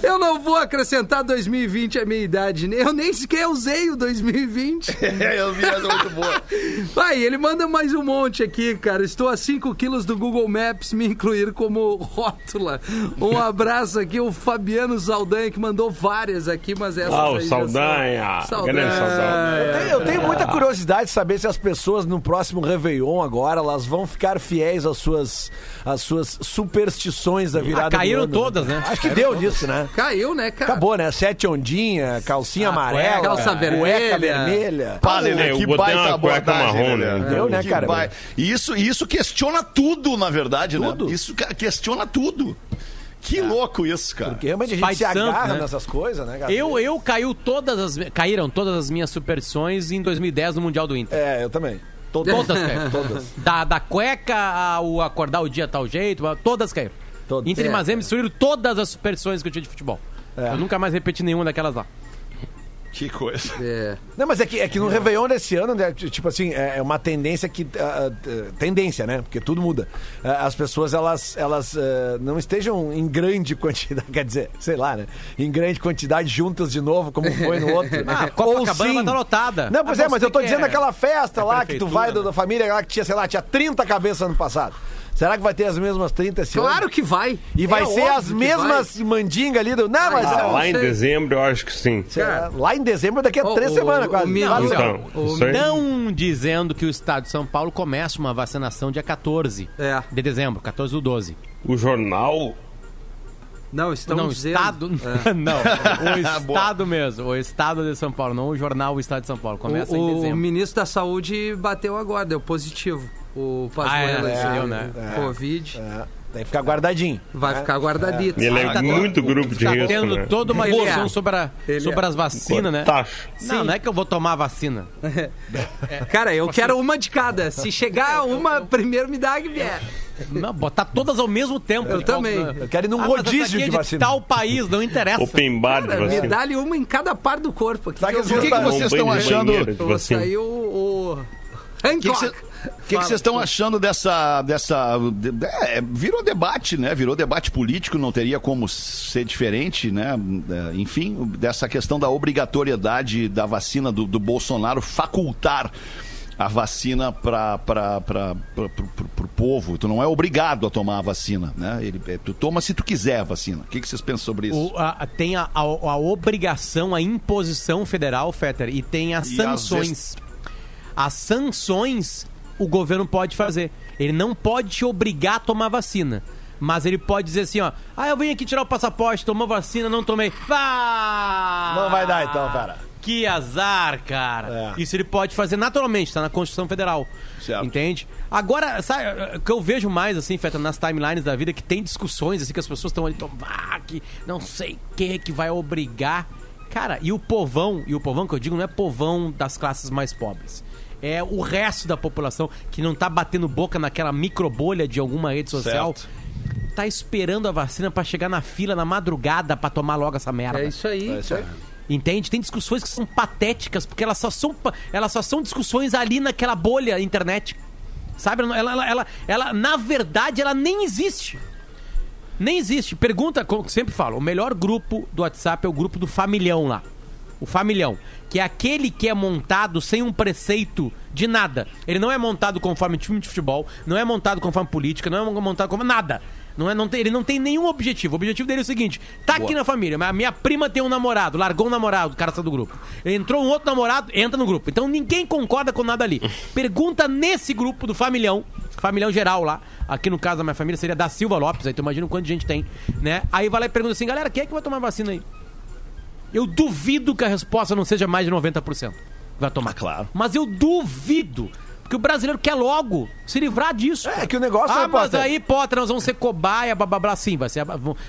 [SPEAKER 4] Eu não vou acrescentar 2020 à minha idade. Eu nem sequer usei o 2020.
[SPEAKER 3] É, eu vi essa muito boa.
[SPEAKER 4] Vai, ele manda mais um monte aqui, cara. Estou a 5 quilos do Google Maps me incluir como rótula. Um abraço aqui, o Fabiano Saldanha, que mandou várias aqui, mas essas
[SPEAKER 6] Ah, o Saldanha.
[SPEAKER 4] Saldanha.
[SPEAKER 6] Grande Saldanha.
[SPEAKER 7] Eu tenho, eu tenho muita curiosidade de saber se as pessoas no próximo Réveillon agora, elas vão ficar fiéis às suas, às suas superstições da virada
[SPEAKER 5] Ah, caíram
[SPEAKER 7] do ano.
[SPEAKER 5] todas, né?
[SPEAKER 7] Acho que deu disso, né?
[SPEAKER 4] Caiu, né, cara?
[SPEAKER 7] Acabou, né? Sete ondinha, calcinha
[SPEAKER 5] Ah,
[SPEAKER 7] amarela,
[SPEAKER 4] cueca, calça
[SPEAKER 7] cueca
[SPEAKER 4] vermelha.
[SPEAKER 7] vermelha.
[SPEAKER 3] Pá, Lelê,
[SPEAKER 6] É, eu
[SPEAKER 3] que
[SPEAKER 6] botei
[SPEAKER 3] baita
[SPEAKER 6] cueca
[SPEAKER 3] abordagem,
[SPEAKER 6] marrom, né?
[SPEAKER 7] Deu, né,
[SPEAKER 3] Que
[SPEAKER 7] cara?
[SPEAKER 3] E isso, e isso questiona tudo, na verdade,
[SPEAKER 7] Tudo.
[SPEAKER 3] né? Isso questiona tudo. Que louco isso, cara.
[SPEAKER 7] Porque realmente a gente
[SPEAKER 5] Pai
[SPEAKER 7] se
[SPEAKER 5] santo,
[SPEAKER 7] agarra
[SPEAKER 5] né?
[SPEAKER 7] nessas coisas, né, cara?
[SPEAKER 5] Eu, eu caiu todas as, caíram todas as minhas superstições em 2010 no Mundial do Inter.
[SPEAKER 7] É, eu também.
[SPEAKER 5] Todas caíram.
[SPEAKER 7] Todas.
[SPEAKER 5] Da, da cueca ao acordar o dia tal jeito, todas caíram.
[SPEAKER 7] Todas.
[SPEAKER 5] Inter e
[SPEAKER 4] É.
[SPEAKER 5] Mazembe destruíram todas as superstições que eu tinha de futebol.
[SPEAKER 7] É.
[SPEAKER 5] Eu nunca mais repeti nenhuma daquelas lá.
[SPEAKER 3] Que coisa.
[SPEAKER 4] É.
[SPEAKER 7] Não, mas é que, é que no Réveillon desse ano, né, tipo assim, é é uma tendência que. ah, tendência, né? Porque tudo muda. Ah, As pessoas, elas, elas ah, não estejam em grande quantidade, quer dizer, sei lá, né? Em grande quantidade juntas de novo, como foi no outro.
[SPEAKER 5] Ah, Copacabana vai estar lotada.
[SPEAKER 7] Não, pois
[SPEAKER 5] Ah,
[SPEAKER 7] é, mas eu tô dizendo
[SPEAKER 5] é-
[SPEAKER 7] aquela festa
[SPEAKER 5] é
[SPEAKER 7] lá que tu vai do-
[SPEAKER 5] né?
[SPEAKER 7] da família lá que tinha, sei lá, tinha 30 cabeças ano passado. Será que vai ter as mesmas 30 esse ano?
[SPEAKER 4] Claro que vai.
[SPEAKER 7] E vai
[SPEAKER 4] É
[SPEAKER 7] ser
[SPEAKER 4] óbvio
[SPEAKER 7] as
[SPEAKER 4] que
[SPEAKER 7] mesmas mandingas ali do. Não, mas.
[SPEAKER 6] Ah,
[SPEAKER 7] é,
[SPEAKER 6] lá em dezembro eu acho que sim.
[SPEAKER 7] Sei lá em dezembro, daqui a
[SPEAKER 4] Ô,
[SPEAKER 7] três
[SPEAKER 4] o-
[SPEAKER 7] semanas
[SPEAKER 4] o
[SPEAKER 7] quase. Quase.
[SPEAKER 6] Então, isso aí.
[SPEAKER 5] Estão dizendo que o estado de São Paulo começa uma vacinação dia 14
[SPEAKER 4] É.
[SPEAKER 5] de dezembro, 14 do 12.
[SPEAKER 6] O jornal.
[SPEAKER 4] Não, estão
[SPEAKER 5] não, o
[SPEAKER 4] dizendo.
[SPEAKER 5] estado.
[SPEAKER 4] É.
[SPEAKER 5] não, o estado mesmo. O estado de São Paulo, não o jornal O Estado de São Paulo. Começa
[SPEAKER 4] o,
[SPEAKER 5] em
[SPEAKER 4] o
[SPEAKER 5] dezembro.
[SPEAKER 4] ministro da Saúde bateu agora, deu positivo. O Pazuello,
[SPEAKER 5] Ah, é, deu,
[SPEAKER 4] aí,
[SPEAKER 5] né?
[SPEAKER 4] o Covid.
[SPEAKER 7] Tem que ficar guardadinho.
[SPEAKER 4] Vai
[SPEAKER 7] né?
[SPEAKER 4] ficar guardadito.
[SPEAKER 6] Ele é
[SPEAKER 5] Tá
[SPEAKER 6] muito grupo de
[SPEAKER 5] Tá
[SPEAKER 6] risco,
[SPEAKER 5] tendo
[SPEAKER 6] né?
[SPEAKER 5] toda uma discussão
[SPEAKER 4] é.
[SPEAKER 5] sobre, a- sobre
[SPEAKER 4] é.
[SPEAKER 5] as vacinas, né?
[SPEAKER 6] Tacho.
[SPEAKER 5] Não, não é que eu vou tomar a vacina.
[SPEAKER 4] Cara, eu quero uma de cada. Se chegar uma, primeiro me dá que vier.
[SPEAKER 5] Não, botar todas ao mesmo tempo.
[SPEAKER 4] Eu
[SPEAKER 5] De
[SPEAKER 4] também.
[SPEAKER 5] qual-
[SPEAKER 7] Eu quero ir num
[SPEAKER 5] Ah,
[SPEAKER 7] rodízio
[SPEAKER 5] é
[SPEAKER 7] de
[SPEAKER 5] de
[SPEAKER 7] vacina.
[SPEAKER 5] tal país, não interessa.
[SPEAKER 6] Open bar de
[SPEAKER 4] Cara, me
[SPEAKER 6] vacina.
[SPEAKER 4] dá-lhe uma em cada parte do corpo. Aqui
[SPEAKER 7] Sabe
[SPEAKER 4] que eu
[SPEAKER 7] o que que
[SPEAKER 3] vocês estão achando?
[SPEAKER 4] Vou
[SPEAKER 6] vacina.
[SPEAKER 4] sair o... o...
[SPEAKER 3] O que
[SPEAKER 4] Hancock.
[SPEAKER 3] O que vocês estão achando dessa. dessa de- é, virou debate, né? Virou debate político, não teria como ser diferente, né? É, Enfim, dessa questão da obrigatoriedade da vacina do, do Bolsonaro facultar a vacina para o povo. Tu não é obrigado a tomar a vacina, né? Ele, é, tu toma se tu quiser a vacina. O que, que vocês pensam sobre isso?
[SPEAKER 5] O- a- tem a, a- a obrigação, a imposição federal, Fetter, e tem as
[SPEAKER 3] E
[SPEAKER 5] sanções. As sanções o governo pode fazer. Ele não pode te obrigar a tomar vacina. Mas ele pode dizer assim, ó. Ah, eu vim aqui tirar o passaporte, tomou vacina, não tomei. Vá!
[SPEAKER 7] Não vai dar então, cara.
[SPEAKER 5] Que azar, cara.
[SPEAKER 7] É.
[SPEAKER 5] Isso ele pode fazer naturalmente, tá na Constituição Federal.
[SPEAKER 3] Certo.
[SPEAKER 5] Entende? Agora, sabe, o que eu vejo mais, assim, Feta, nas timelines da vida, que tem discussões, assim, que as pessoas estão ali, ah, que não sei o que, que vai obrigar. Cara, e o povão, e o povão que eu digo não é povão das classes mais pobres. É o resto da população que não tá batendo boca naquela microbolha de alguma rede social.
[SPEAKER 3] Certo.
[SPEAKER 5] Tá esperando a vacina pra chegar na fila na madrugada pra tomar logo essa merda.
[SPEAKER 4] É isso aí.
[SPEAKER 5] Entende? Tem discussões que são patéticas, porque elas só são, elas só são discussões ali naquela bolha internet. Sabe? Ela, ela, ela, ela, na verdade, ela nem existe. Nem existe. Pergunta, como eu sempre falo, o melhor grupo do WhatsApp é o grupo do familhão lá. O familhão. Que é aquele que é montado sem um preceito de nada. Ele não é montado conforme time de futebol, não é montado conforme política, não é montado como nada. Não é, não tem, ele não tem nenhum objetivo. O objetivo dele é o seguinte: tá aqui na família, mas a minha prima tem um namorado, largou um namorado, o cara saiu do grupo. Entrou um outro namorado, entra no grupo. Então ninguém concorda com nada ali. Pergunta nesse grupo do familhão, familhão geral lá. Aqui no caso da minha família seria da Silva Lopes, aí tu imagina quanto gente tem, né? Aí vai lá e pergunta assim, galera, quem é que vai tomar vacina aí? Eu duvido que a resposta não seja mais de 90%. Vai tomar.
[SPEAKER 3] claro.
[SPEAKER 5] Mas eu duvido. Porque o brasileiro quer logo se livrar disso.
[SPEAKER 7] É que o negócio
[SPEAKER 5] Ah,
[SPEAKER 7] é,
[SPEAKER 5] mas
[SPEAKER 7] Potter.
[SPEAKER 5] aí, Potter, nós vamos ser cobaia, blá blá blá. Sim, vai ser,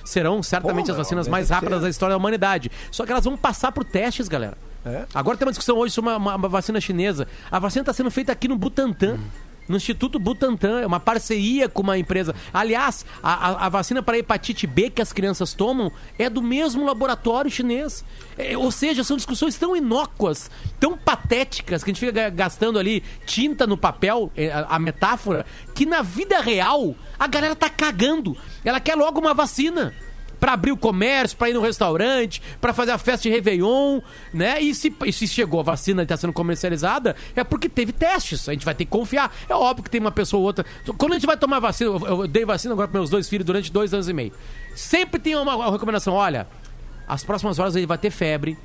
[SPEAKER 5] serão certamente
[SPEAKER 7] Pô,
[SPEAKER 5] as
[SPEAKER 7] meu,
[SPEAKER 5] vacinas
[SPEAKER 7] deve
[SPEAKER 5] mais
[SPEAKER 7] ser.
[SPEAKER 5] rápidas da história da humanidade. Só que elas vão passar por testes, galera.
[SPEAKER 7] É?
[SPEAKER 5] Agora tem uma discussão hoje sobre uma, uma- uma vacina chinesa. A vacina está sendo feita aqui no Butantan. No Instituto Butantan, é uma parceria com uma empresa. Aliás, a, a- vacina para hepatite B que as crianças tomam é do mesmo laboratório chinês. É, ou seja, são discussões tão inócuas, tão patéticas, que a gente fica ga- gastando ali tinta no papel, é, a, a metáfora, que na vida real a galera tá cagando. Ela quer logo uma vacina. Pra abrir o comércio, pra ir no restaurante, pra fazer a festa de Réveillon, né? E se, e se chegou a vacina e tá sendo comercializada, é porque teve testes. A gente vai ter que confiar. É óbvio que tem uma pessoa ou outra. Quando a gente vai tomar vacina, eu, eu dei vacina agora para meus dois filhos durante dois anos e meio. Sempre tem uma, uma recomendação: olha, as próximas horas ele vai ter febre,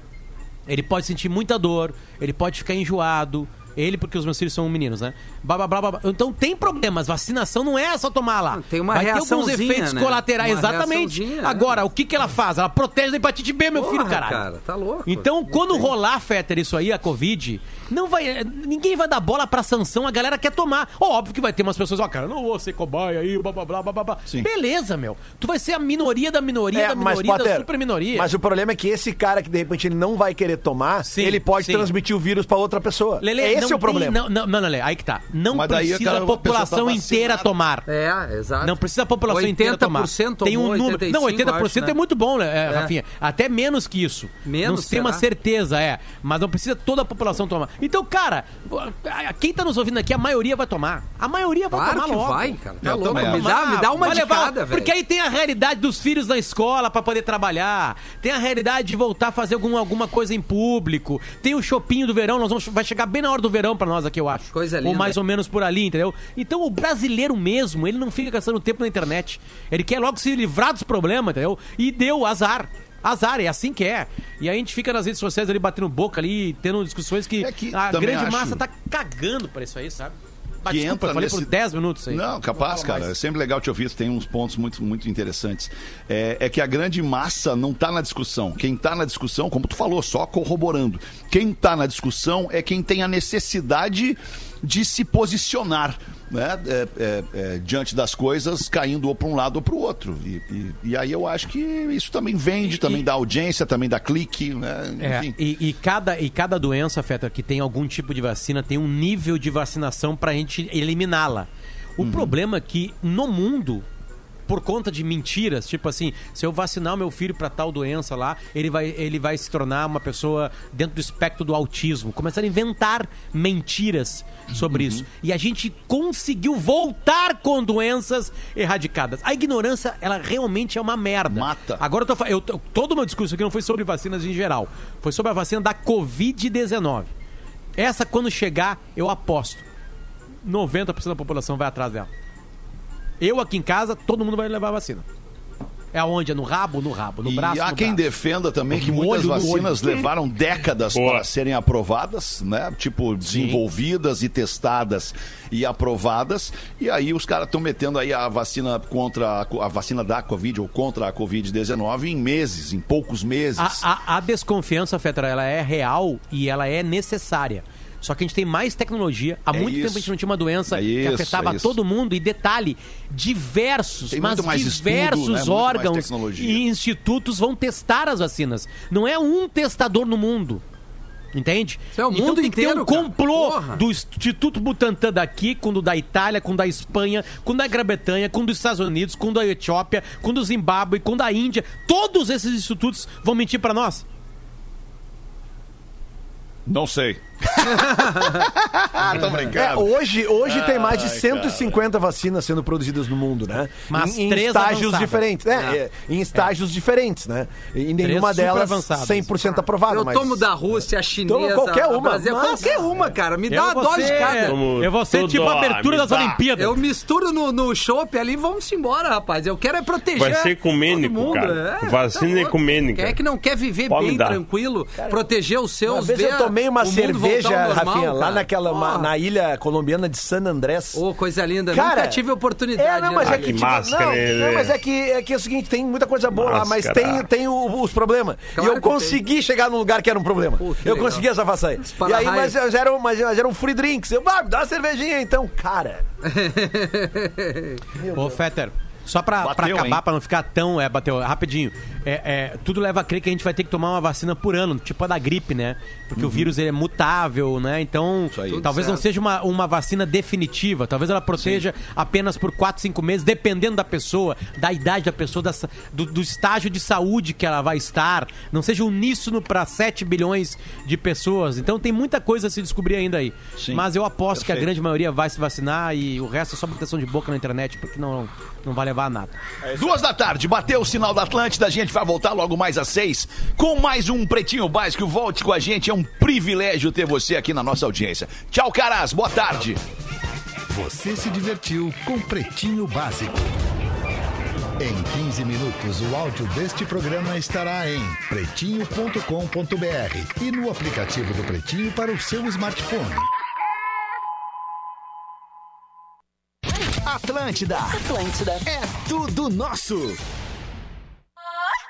[SPEAKER 5] ele pode sentir muita dor, ele pode ficar enjoado. Ele, porque os meus filhos são meninos, né? Blá, blá, blá, blá. Então tem problemas. Vacinação não é só tomar lá.
[SPEAKER 4] Tem uma
[SPEAKER 5] Vai ter alguns efeitos
[SPEAKER 4] né?
[SPEAKER 5] colaterais.
[SPEAKER 4] Uma
[SPEAKER 5] Exatamente.
[SPEAKER 4] né?
[SPEAKER 5] Agora, o que, que ela faz? Ela protege da hepatite B, meu filho,
[SPEAKER 4] Porra,
[SPEAKER 5] caralho.
[SPEAKER 4] cara, tá louco.
[SPEAKER 5] Então, quando rolar, Fetter, isso aí, a Covid, não vai. Ninguém vai dar bola pra sanção, a galera quer tomar. Óbvio que vai ter umas pessoas, ó, cara, não vou ser cobaia aí, blá blá blá blá blá, blá. Beleza, meu. Tu vai ser a minoria da minoria da
[SPEAKER 7] É, mas,
[SPEAKER 5] minoria da
[SPEAKER 7] Potter,
[SPEAKER 5] super minoria.
[SPEAKER 7] mas o problema é que esse cara que de repente ele não vai querer tomar,
[SPEAKER 5] Sim,
[SPEAKER 7] ele pode
[SPEAKER 5] sim.
[SPEAKER 7] transmitir o vírus pra outra pessoa.
[SPEAKER 5] Lele,
[SPEAKER 7] Esse
[SPEAKER 5] não
[SPEAKER 7] é o problema.
[SPEAKER 5] Tem, não, não, não, aí que tá. Não
[SPEAKER 3] Mas daí
[SPEAKER 5] precisa
[SPEAKER 3] aquela
[SPEAKER 5] a população
[SPEAKER 3] pessoa tá
[SPEAKER 5] inteira
[SPEAKER 3] vacinada.
[SPEAKER 5] tomar.
[SPEAKER 4] É, exato.
[SPEAKER 5] Não precisa a população inteira tomar.
[SPEAKER 4] 80%
[SPEAKER 5] Tem um número. não,
[SPEAKER 4] 85%,
[SPEAKER 5] 80%
[SPEAKER 4] acho, né?
[SPEAKER 5] é muito bom, né, é,
[SPEAKER 4] É.
[SPEAKER 5] Rafinha? Até menos que isso.
[SPEAKER 4] Menos,
[SPEAKER 5] Não tem uma certeza, é. Mas não precisa toda a população tomar. Então, cara, quem tá nos ouvindo aqui, a maioria vai tomar. A maioria vai
[SPEAKER 4] Claro
[SPEAKER 5] tomar
[SPEAKER 4] que
[SPEAKER 5] logo.
[SPEAKER 4] vai, cara. Tá louco. Me dá, me dá uma
[SPEAKER 5] Vai levar-
[SPEAKER 4] velho.
[SPEAKER 5] Porque aí tem a realidade dos filhos na escola pra poder trabalhar. Tem a realidade de voltar a fazer algum, alguma coisa em público. Tem o shopping do verão, nós vamos, vai chegar bem na hora do verão pra nós aqui, eu acho.
[SPEAKER 4] Coisa
[SPEAKER 5] Ou
[SPEAKER 4] linda.
[SPEAKER 5] mais ou menos por ali, entendeu? Então o brasileiro mesmo, ele não fica gastando tempo na internet. Ele quer logo se livrar dos problemas, entendeu? E deu azar. Azar, é assim que é. E aí a gente fica nas redes sociais ali batendo boca ali, tendo discussões que,
[SPEAKER 3] É que
[SPEAKER 5] a grande
[SPEAKER 3] acho-
[SPEAKER 5] massa tá cagando pra isso aí, sabe? Bah,
[SPEAKER 3] Que
[SPEAKER 5] desculpa,
[SPEAKER 3] entra
[SPEAKER 5] eu falei
[SPEAKER 3] nesse-
[SPEAKER 5] por 10 minutos aí.
[SPEAKER 3] Não, capaz,
[SPEAKER 5] Não
[SPEAKER 3] cara.
[SPEAKER 5] mais.
[SPEAKER 3] É sempre legal te ouvir. Tem uns pontos muito, muito interessantes. É, é que a grande massa não tá na discussão. Quem tá na discussão, como tu falou, só corroborando. Quem tá na discussão é quem tem a necessidade de se posicionar. Né, é, é, é, diante das coisas, caindo ou para um lado ou para o outro. E, e- e aí eu acho que isso também vende, também dá audiência, também dá clique. Né,
[SPEAKER 5] É,
[SPEAKER 3] enfim.
[SPEAKER 5] e, e cada, e cada doença, Feta, que tem algum tipo de vacina, tem um nível de vacinação pra gente eliminá-la. O problema é que no mundo, por conta de mentiras, tipo assim, se eu vacinar o meu filho pra tal doença lá, ele vai, ele vai se tornar uma pessoa dentro do espectro do autismo. Começaram a inventar mentiras sobre isso. E a gente conseguiu voltar com doenças erradicadas. A ignorância, ela realmente é uma merda. Mata. Agora eu tô, eu, todo o meu discurso aqui não foi sobre vacinas em geral. Foi sobre a vacina da Covid-19. Essa, quando chegar, eu aposto. 90% da população vai atrás dela. Eu aqui em casa, todo mundo vai levar a vacina. É aonde? É no rabo? No rabo. No
[SPEAKER 3] E
[SPEAKER 5] braço?
[SPEAKER 3] há
[SPEAKER 5] no
[SPEAKER 3] quem
[SPEAKER 5] braço.
[SPEAKER 3] defenda também que
[SPEAKER 5] No
[SPEAKER 3] muitas
[SPEAKER 5] olho, no
[SPEAKER 3] vacinas levaram décadas para serem aprovadas, né? Tipo, desenvolvidas e testadas e aprovadas. E aí os caras estão metendo aí a vacina contra a, a vacina da Covid ou contra a Covid-19 em meses, em poucos meses.
[SPEAKER 5] A, a- a desconfiança, Fetra, ela é real e ela é necessária. Só que a gente tem mais tecnologia. Há
[SPEAKER 3] É
[SPEAKER 5] muito tempo
[SPEAKER 3] isso.
[SPEAKER 5] a gente não tinha uma doença
[SPEAKER 3] É
[SPEAKER 5] que
[SPEAKER 3] isso,
[SPEAKER 5] afetava
[SPEAKER 3] é isso.
[SPEAKER 5] todo mundo. E detalhe, diversos,
[SPEAKER 3] Tem
[SPEAKER 5] mas
[SPEAKER 3] mais estudo,
[SPEAKER 5] diversos
[SPEAKER 3] né?
[SPEAKER 5] Órgãos
[SPEAKER 3] tecnologia.
[SPEAKER 5] e institutos vão testar as vacinas. Não é um testador no mundo. Entende?
[SPEAKER 4] é o
[SPEAKER 5] então
[SPEAKER 4] mundo
[SPEAKER 5] tem que ter
[SPEAKER 4] inteiro,
[SPEAKER 5] um complô do Instituto Butantan daqui, com o da Itália, com o da Espanha, com o da Grã-Bretanha, com o dos Estados Unidos, com o da Etiópia, com o do Zimbábue, com o da Índia. Todos esses institutos vão mentir pra nós?
[SPEAKER 3] Não sei. Tô brincando.
[SPEAKER 7] É, hoje hoje tem mais de
[SPEAKER 3] Ai,
[SPEAKER 7] 150 vacinas sendo produzidas no mundo, né?
[SPEAKER 5] Mas
[SPEAKER 7] em, em
[SPEAKER 5] três
[SPEAKER 7] estágios
[SPEAKER 5] avançadas.
[SPEAKER 7] diferentes. né?
[SPEAKER 5] É.
[SPEAKER 7] É, Em estágios diferentes, né? E nenhuma delas
[SPEAKER 4] avançadas.
[SPEAKER 7] 100% aprovada.
[SPEAKER 4] Eu
[SPEAKER 7] mas...
[SPEAKER 4] tomo da Rússia, a chinesa,
[SPEAKER 7] Toma qualquer uma, mas-
[SPEAKER 4] qualquer uma, cara. Me
[SPEAKER 5] Eu
[SPEAKER 4] dá uma
[SPEAKER 5] vou
[SPEAKER 4] dose de cada.
[SPEAKER 5] Como eu vou ser tipo a abertura das Olimpíadas.
[SPEAKER 4] Eu misturo no, no chopp ali e vamos embora, rapaz. Eu quero é proteger
[SPEAKER 6] Vai ser ecumênico,
[SPEAKER 4] todo mundo.
[SPEAKER 6] cara.
[SPEAKER 4] É,
[SPEAKER 6] Vacina
[SPEAKER 4] tá
[SPEAKER 6] ecumênica.
[SPEAKER 4] Quem é que não quer viver
[SPEAKER 6] Pode
[SPEAKER 4] bem, tranquilo, proteger os seus,
[SPEAKER 7] Uma vez
[SPEAKER 4] ver
[SPEAKER 7] eu tomei uma cerveja,
[SPEAKER 4] ao normal,
[SPEAKER 7] Rafinha, lá
[SPEAKER 4] cara.
[SPEAKER 7] naquela, ma-
[SPEAKER 4] Ó,
[SPEAKER 7] na ilha colombiana de San Andrés.
[SPEAKER 4] Ô, coisa linda.
[SPEAKER 7] Cara,
[SPEAKER 4] Nunca tive oportunidade.
[SPEAKER 7] É, não, mas
[SPEAKER 4] né?
[SPEAKER 7] é que, tipo, não, não, mas é que, é que é o seguinte, tem muita coisa boa lá, mas
[SPEAKER 4] Máscara.
[SPEAKER 7] tem, tem o- os problemas.
[SPEAKER 4] Claro
[SPEAKER 7] e eu consegui chegar num lugar que era um problema.
[SPEAKER 4] que
[SPEAKER 7] eu
[SPEAKER 4] legal.
[SPEAKER 7] consegui essa façanha. E aí, mas eram, mas eram free drinks. Eu, ah, dá uma cervejinha então, cara.
[SPEAKER 5] Ô, Fetter, só pra, pra
[SPEAKER 7] Bateu,
[SPEAKER 5] acabar,
[SPEAKER 7] hein?
[SPEAKER 5] pra não ficar tão. É, bateu rapidinho. É, é, tudo leva a crer que a gente vai ter que tomar uma vacina por ano, tipo a da gripe, né? Porque o vírus é mutável, né? Então, talvez não seja uma, uma vacina definitiva. Talvez ela proteja apenas por 4, 5 meses, dependendo da pessoa, da idade da pessoa, da do, do estágio de saúde que ela vai estar. Não seja uníssono para 7 bilhões de pessoas. Então tem muita coisa a se descobrir ainda aí.
[SPEAKER 3] Sim.
[SPEAKER 5] Mas eu aposto que a
[SPEAKER 3] Perfeito.
[SPEAKER 5] grande maioria vai se vacinar e o resto é só proteção de boca na internet, porque não, não vai levar a nada.
[SPEAKER 3] Duas da tarde, bateu o sinal da Atlântida, a gente vai voltar logo mais às seis com mais um Pretinho Básico. Volte com a gente, é um privilégio ter você aqui na nossa audiência. Tchau, caras, boa tarde.
[SPEAKER 2] Você se divertiu com Pretinho Básico. Em 15 minutos, o áudio deste programa estará em pretinho.com.br e no aplicativo do Pretinho para o seu smartphone. Atlântida. Atlântida. É tudo nosso.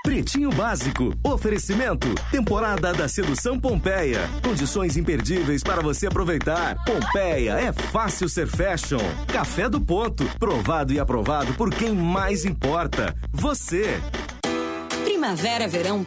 [SPEAKER 23] Pretinho Básico. Oferecimento. Temporada da Sedução Pompeia. Condições imperdíveis para você aproveitar. Pompeia é fácil ser fashion. Café do Ponto. Provado e aprovado por quem mais importa. Você.
[SPEAKER 24] Primavera, verão.